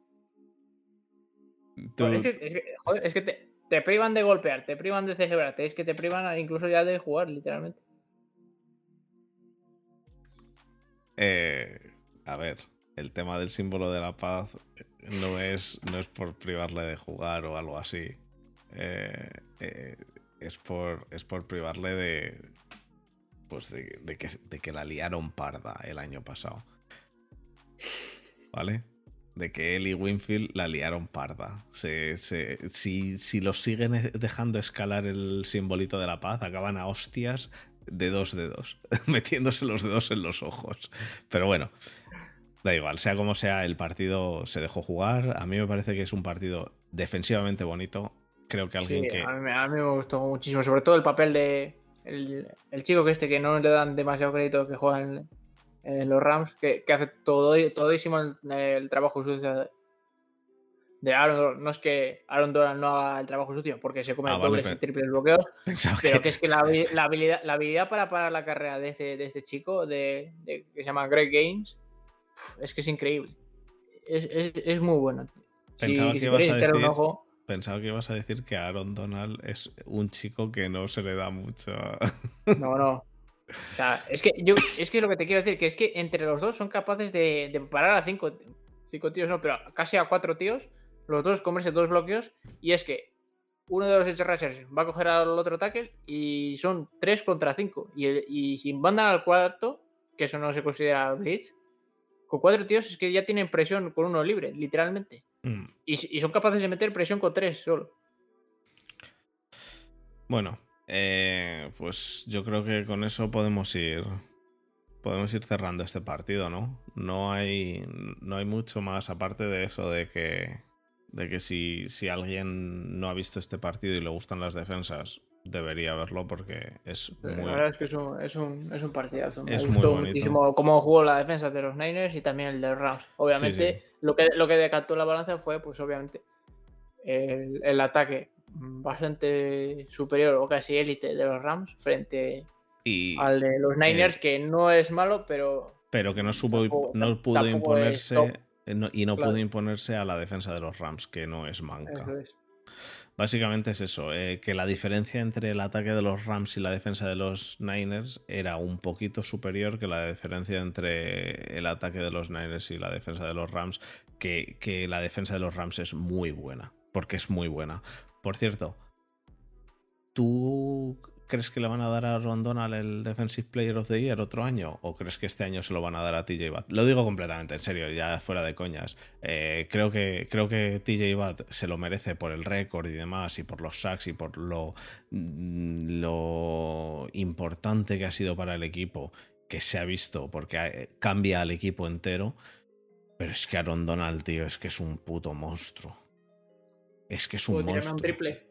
B: Es que, te, privan de golpear, te privan de celebrarte, es que te privan incluso ya de jugar, literalmente.
A: Eh, a ver, el tema del símbolo de la paz no es, no es por privarle de jugar o algo así. Eh, eh, es, por, es por privarle de. Pues de, que, de que la liaron parda el año pasado. ¿Vale? De que él y Winfield la liaron parda. si, si los siguen e, dejando escalar el simbolito de la paz, acaban a hostias de dos dedos, metiéndose los dedos en los ojos. Pero bueno, da igual, sea como sea, el partido se dejó jugar. A mí me parece que es un partido defensivamente bonito. Creo que alguien que.
B: A mí, me gustó muchísimo, sobre todo el papel de. El, chico que este que no le dan demasiado crédito que juega en, los Rams, que, hace todo, todísimo el, trabajo sucio de Aaron. No es que Aaron Donald no haga el trabajo sucio, porque se come ah, dobles y triples bloqueos, pero que... es que la, habilidad, la habilidad para parar la carrera de este, de este chico, de, que se llama Greg Gaines, es que es increíble. Es, muy bueno.
A: Pensaba que ibas a decir... Pensaba que ibas a decir que Aaron Donald es un chico que no se le da mucho.
B: No, no. O sea, es que yo, es que lo que te quiero decir, que es que entre los dos son capaces de, parar a cinco, cinco tíos, no, pero casi a cuatro tíos, los dos comerse dos bloqueos, y es que uno de los edge rushers va a coger al otro tackle y son tres contra cinco. Y, y si mandan al cuarto, que eso no se considera blitz, con cuatro tíos es que ya tienen presión con uno libre, literalmente. Mm. Y, y son capaces de meter presión con tres solo.
A: Bueno, eh, pues yo creo que con eso podemos ir. Podemos ir cerrando este partido, ¿no? No hay. No hay mucho más aparte de eso de que. De que si, si alguien no ha visto este partido y le gustan las defensas, debería verlo porque es
B: muy. La verdad es que es un, es un, es un partidazo. Me es gustó muchísimo cómo jugó la defensa de los Niners y también el de Rams. Obviamente, Lo, que, lo que decantó la balanza fue, pues obviamente, el, el ataque bastante superior o casi élite de los Rams frente al de los Niners, eh, que no es malo, pero.
A: Pero que no, supo, no pudo imponerse. Eh, y no pudo imponerse a la defensa de los Rams, que no es manca. Básicamente es eso, eh, que la diferencia entre el ataque de los Rams y la defensa de los Niners era un poquito superior que la diferencia entre el ataque de los Niners y la defensa de los Rams, que, que la defensa de los Rams es muy buena, porque es muy buena. Por cierto, ¿tú crees que le van a dar a Ron Donald el Defensive Player of the Year otro año? ¿O crees que este año se lo van a dar a TJ Watt? Lo digo completamente en serio, ya fuera de coñas. Eh, creo, que, creo que TJ Watt se lo merece por el récord y demás, y por los sacks y por lo, mm, lo importante que ha sido para el equipo, que se ha visto, porque eh, cambia al equipo entero. Pero es que Aaron Donald, tío, es que es un puto monstruo. Es que es un monstruo. Un triple?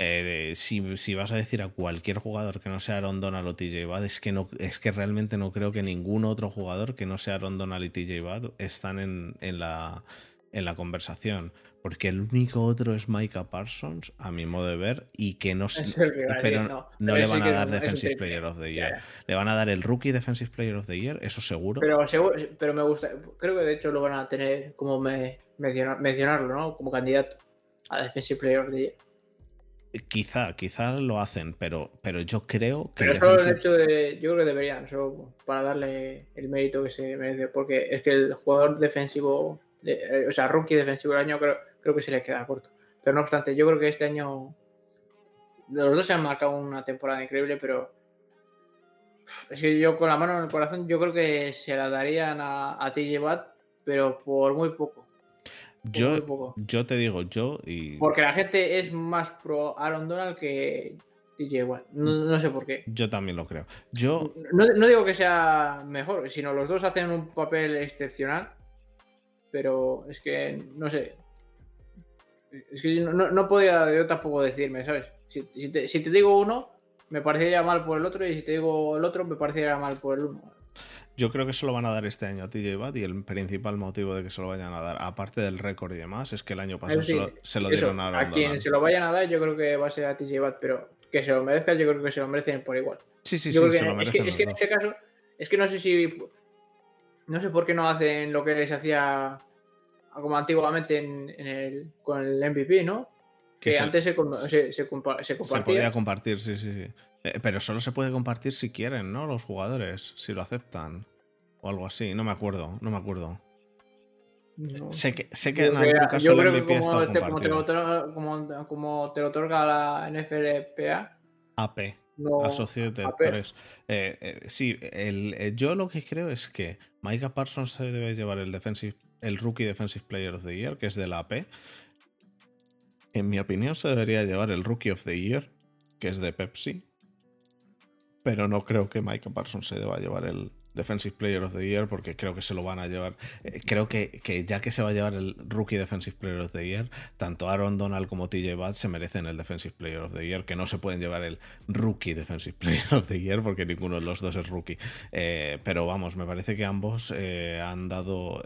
A: Eh, si, vas a decir a cualquier jugador que no sea Aaron Donald o TJ Watt, es que, no, es que realmente no creo que ningún otro jugador que no sea Aaron Donald y TJ Watt están en, la, en la conversación. Porque el único otro es Micah Parsons, a mi modo de ver, y que no Pero no, le van a dar Defensive Player of the Year. Le van a dar el Rookie Defensive Player of the Year, eso seguro.
B: Pero, pero me gusta, creo que de hecho lo van a tener como me, mencionarlo, ¿no? Como candidato a Defensive Player of the Year.
A: Quizá, quizá lo hacen, pero, pero yo creo
B: que. Pero solo el hecho de. Yo creo que deberían, solo para darle el mérito que se merece. Porque es que el jugador defensivo, eh, o sea, rookie defensivo del año, creo, creo que se le queda corto. Pero no obstante, yo creo que este año. Los dos se han marcado una temporada increíble, pero. Es que yo con la mano en el corazón, yo creo que se la darían a, a TJ Watt, pero por muy poco.
A: Yo, yo te digo, yo y.
B: Porque la gente es más pro Aaron Donald que DJ Watt. No, sé por qué.
A: Yo también lo creo. Yo.
B: No, digo que sea mejor, sino los dos hacen un papel excepcional. Pero es que, no sé. Es que no, no podía yo tampoco decirme, ¿sabes? Si, te, si te digo uno, me parecería mal por el otro, y si te digo el otro, me parecería mal por el uno.
A: Yo creo que se lo van a dar este año a TJ Watt y el principal motivo de que se lo vayan a dar, aparte del récord y demás, es que el año pasado se, lo, dieron a
B: A quien se lo vayan a dar, yo creo que va a ser a TJ Watt, pero que se lo merezca, yo creo que se lo merecen por igual.
A: Sí, sí, sí, se lo merecen.
B: Es que, en este caso, es que no sé si. No sé por qué no hacen lo que se hacía como antiguamente en, el, con el MVP, ¿no? Que, antes se, se, se, compartía. Se
A: podía compartir, sí, sí, sí. Eh, pero solo se puede compartir si quieren, ¿no? Los jugadores, si lo aceptan. O algo así, no me acuerdo, no me acuerdo. sé que, sé que en algún caso el MVP
B: este, como, te lo, como, como, te lo, otorga la NFLPA.
A: AP. No, Associated Press. Eh, eh, sí, el, yo lo que creo es que Micah Parsons se debe llevar el, defensive, el Rookie Defensive Player of the Year, que es de la AP. En mi opinión, se debería llevar el Rookie of the Year, que es de Pepsi pero no creo que Micah Parsons se deba llevar el, Defensive Player of the Year porque creo que se lo van a llevar. Eh, creo que, que, ya que se va a llevar el Rookie Defensive Player of the Year, tanto Aaron Donald como TJ Watt se merecen el Defensive Player of the Year, que no se pueden llevar el Rookie Defensive Player of the Year porque ninguno de los dos es rookie. Eh, pero vamos, me parece que ambos eh, han dado.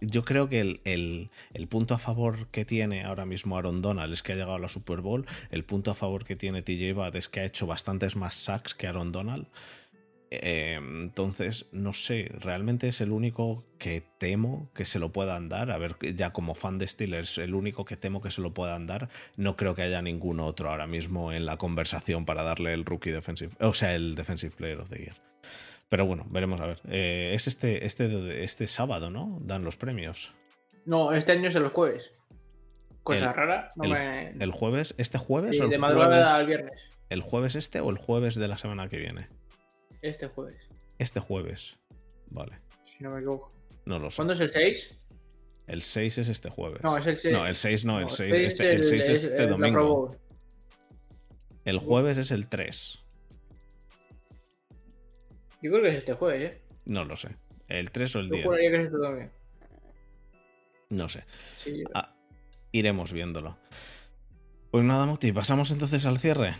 A: yo creo que el, el, el, punto a favor que tiene ahora mismo Aaron Donald es que ha llegado a la Super Bowl. El punto a favor que tiene TJ Watt es que ha hecho bastantes más sacks que Aaron Donald. Em, entonces, no sé, realmente es el único que temo que se lo puedan dar. A ver, ya como fan de Steelers, el único que temo que se lo puedan dar. No creo que haya ningún otro ahora mismo en la conversación para darle el rookie defensive, o sea, el defensive player of the year. Pero bueno, veremos a ver. Eh, es este, este, este sábado, ¿no? Dan los premios.
B: No, este año es el jueves. Cosa rara.
A: el, jueves? ¿Este jueves?
B: o el de madrugada al viernes.
A: ¿El jueves este o el jueves de la semana que viene?
B: Este jueves.
A: Este jueves. Vale.
B: Si no me equivoco.
A: No lo sé.
B: ¿Cuándo es el 6?
A: El 6 es este jueves.
B: No, es el 6.
A: No, el 6 no, el 6, este, el 6 es este domingo. El jueves es el 3.
B: Yo creo que es este jueves, ¿eh?
A: No lo sé. El 3 o el 10.
B: que es este domingo.
A: No sé. ah, iremos viéndolo. Pues nada, Moti, pasamos entonces al cierre.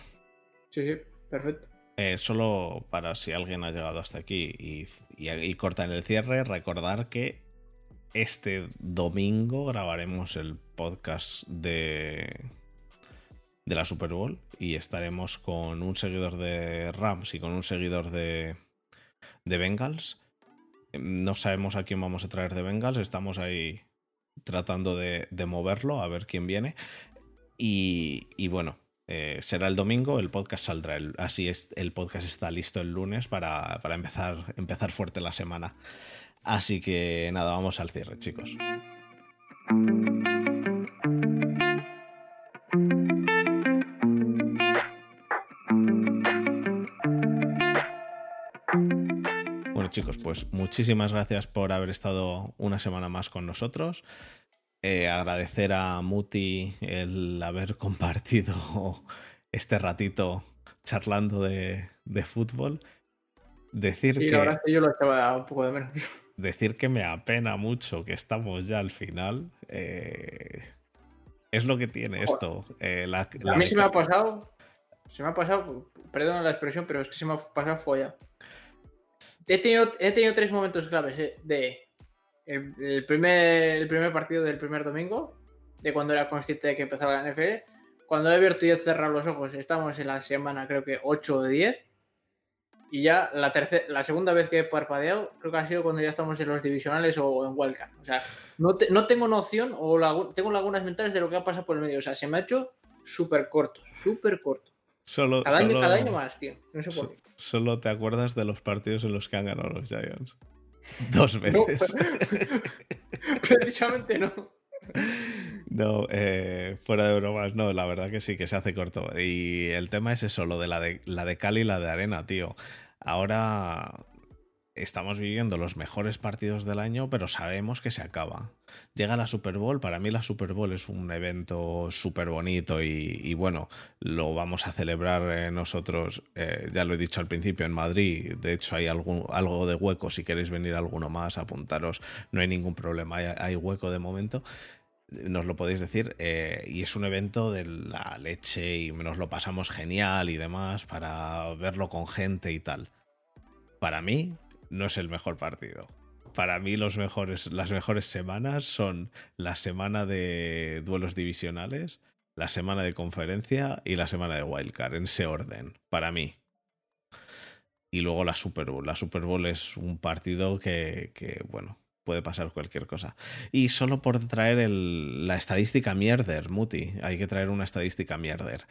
B: Sí, sí, perfecto.
A: Eh, solo para si alguien ha llegado hasta aquí y, y, en el cierre, recordar que este domingo grabaremos el podcast de, de la Super Bowl y estaremos con un seguidor de Rams y con un seguidor de, de Bengals. No sabemos a quién vamos a traer de Bengals, estamos ahí tratando de, de moverlo, a ver quién viene. Y, y bueno, eh, será el domingo, el podcast saldrá. Así es, el podcast está listo el lunes para, para empezar, empezar fuerte la semana. Así que nada, vamos al cierre, chicos. Bueno chicos, pues muchísimas gracias por haber estado una semana más con nosotros. Eh, agradecer a Muti el haber compartido este ratito charlando de, fútbol. Decir que,
B: yo lo echaba un poco de menos.
A: Decir que me apena mucho que estamos ya al final. Eh, es lo que tiene esto. Eh,
B: a mí se me ha pasado. Se me ha pasado. Perdón la expresión, pero es que se me ha pasado folla. He tenido, he tenido tres momentos claves de el, primer, el primer partido del primer domingo, de cuando era consciente de que empezaba la NFL. Cuando he abierto y he cerrado los ojos, estamos en la semana creo que 8 o 10. Y ya la, tercera, la segunda vez que he parpadeado, creo que ha sido cuando ya estamos en los divisionales o en Wildcard. O sea, no, no tengo noción o tengo lagunas mentales de lo que ha pasado por el medio. O sea, se me ha hecho súper corto, súper corto.
A: Solo,
B: cada, año, cada año más, tío. No sé por qué.
A: Solo te acuerdas de los partidos en los que han ganado los Giants. Dos veces.
B: precisamente no.
A: No, eh, fuera de bromas, no, la verdad que sí, que se hace corto. Y el tema es eso, lo de la de, la de Cali y la de Arena, tío. Ahora estamos viviendo los mejores partidos del año, pero sabemos que se acaba. Llega la Super Bowl, para mí la Super Bowl es un evento súper bonito y, bueno, lo vamos a celebrar eh, nosotros, eh, ya lo he dicho al principio, en Madrid. De hecho, hay algún, algo de hueco, si queréis venir alguno más, apuntaros, no hay ningún problema, hay, hueco de momento nos lo podéis decir. Eh, y es un evento de la leche y nos lo pasamos genial y demás para verlo con gente y tal. Para mí, no es el mejor partido. Para mí los mejores, las mejores semanas son la semana de duelos divisionales, la semana de conferencia y la semana de wildcard, en ese orden, para mí. Y luego la Super Bowl. La Super Bowl es un partido que, bueno, puede pasar cualquier cosa. Y solo por traer la estadística mierder, Muti, hay que traer una estadística mierder.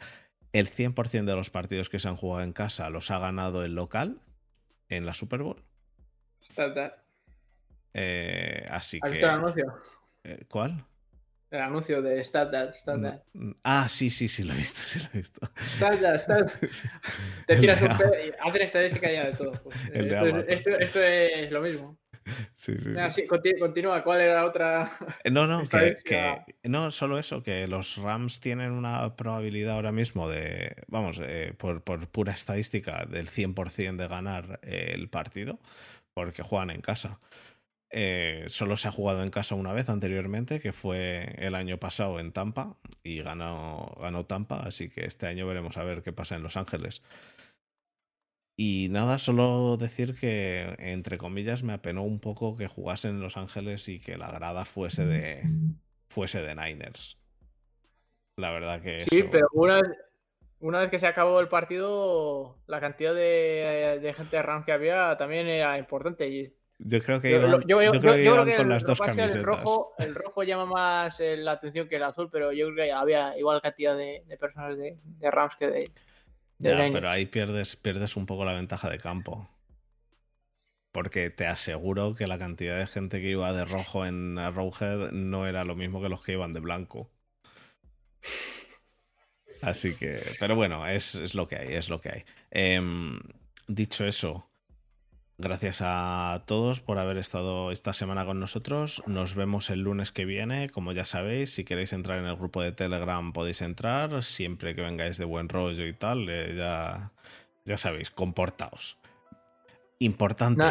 A: El 100% de los partidos que se han jugado en casa los ha ganado el local en la Super Bowl. Eh, así
B: ¿Has
A: que.
B: visto el anuncio?
A: Eh, ¿Cuál?
B: El anuncio de StatDat,
A: Ah, sí, sí, sí, lo he visto, sí lo he visto.
B: StatDat, StatDat. Te tiras un pedo y hacen estadística ya de todo. Pues. esto, esto, es lo mismo.
A: Sí, sí,
B: sí. Continúa, ¿cuál era la otra?
A: Eh, no, no, que, que, no, solo eso, que los Rams tienen una probabilidad ahora mismo de, vamos, por, por, pura estadística, del 100% de ganar el partido porque juegan en casa. Eh, solo se ha jugado en casa una vez anteriormente, que fue el año pasado en Tampa, y ganó, ganó Tampa, así que este año veremos a ver qué pasa en Los Ángeles. Y nada, solo decir que, entre comillas, me apenó un poco que jugasen en Los Ángeles y que la grada fuese de, fuese de Niners. La verdad que...
B: Sí, pero una, una vez que se acabó el partido, la cantidad de, gente de Rams que había también era importante.
A: Yo creo que iban, yo, creo que con las dos camisetas.
B: El rojo, el rojo llama más eh, la atención que el azul, pero yo creo que había igual cantidad de, personas de, Rams que de.
A: ya, pero ahí pierdes, pierdes un poco la ventaja de campo. Porque te aseguro que la cantidad de gente que iba de rojo en Arrowhead no era lo mismo que los que iban de blanco. Así que, pero bueno, es, lo que hay, es lo que hay. Em, dicho eso, gracias a todos por haber estado esta semana con nosotros. Nos vemos el lunes que viene. Como ya sabéis, si queréis entrar en el grupo de Telegram podéis entrar, siempre que vengáis de buen rollo y tal. Eh, ya, ya sabéis, comportaos. Importante.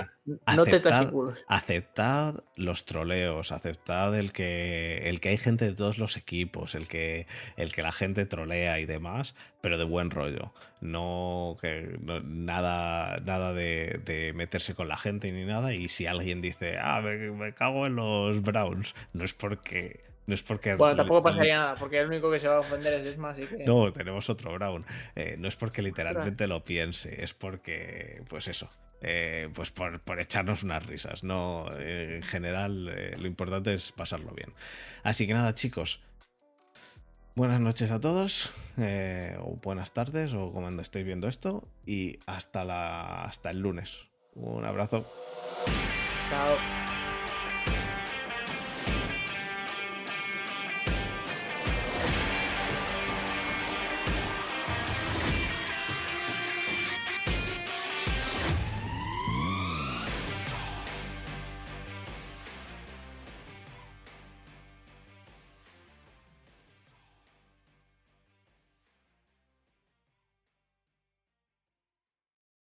A: aceptad, los troleos, aceptad el que, el que hay gente de todos los equipos, el que, el que la gente trolea y demás, pero de buen rollo. No, que, nada, nada de, meterse con la gente ni nada. Y si alguien dice, ah, me, cago en los Browns, no es porque no es porque.
B: Bueno, tampoco pasaría nada, porque el único que se va a ofender es Desma, así que.
A: No, tenemos otro Brown. Eh, no es porque literalmente lo piense, es porque, pues eso, eh, pues por, echarnos unas risas. No, en general, eh, lo importante es pasarlo bien. Así que nada, chicos. Buenas noches a todos, eh, o buenas tardes, o cuando estéis viendo esto, y hasta, la, hasta el lunes. Un abrazo.
B: Chao.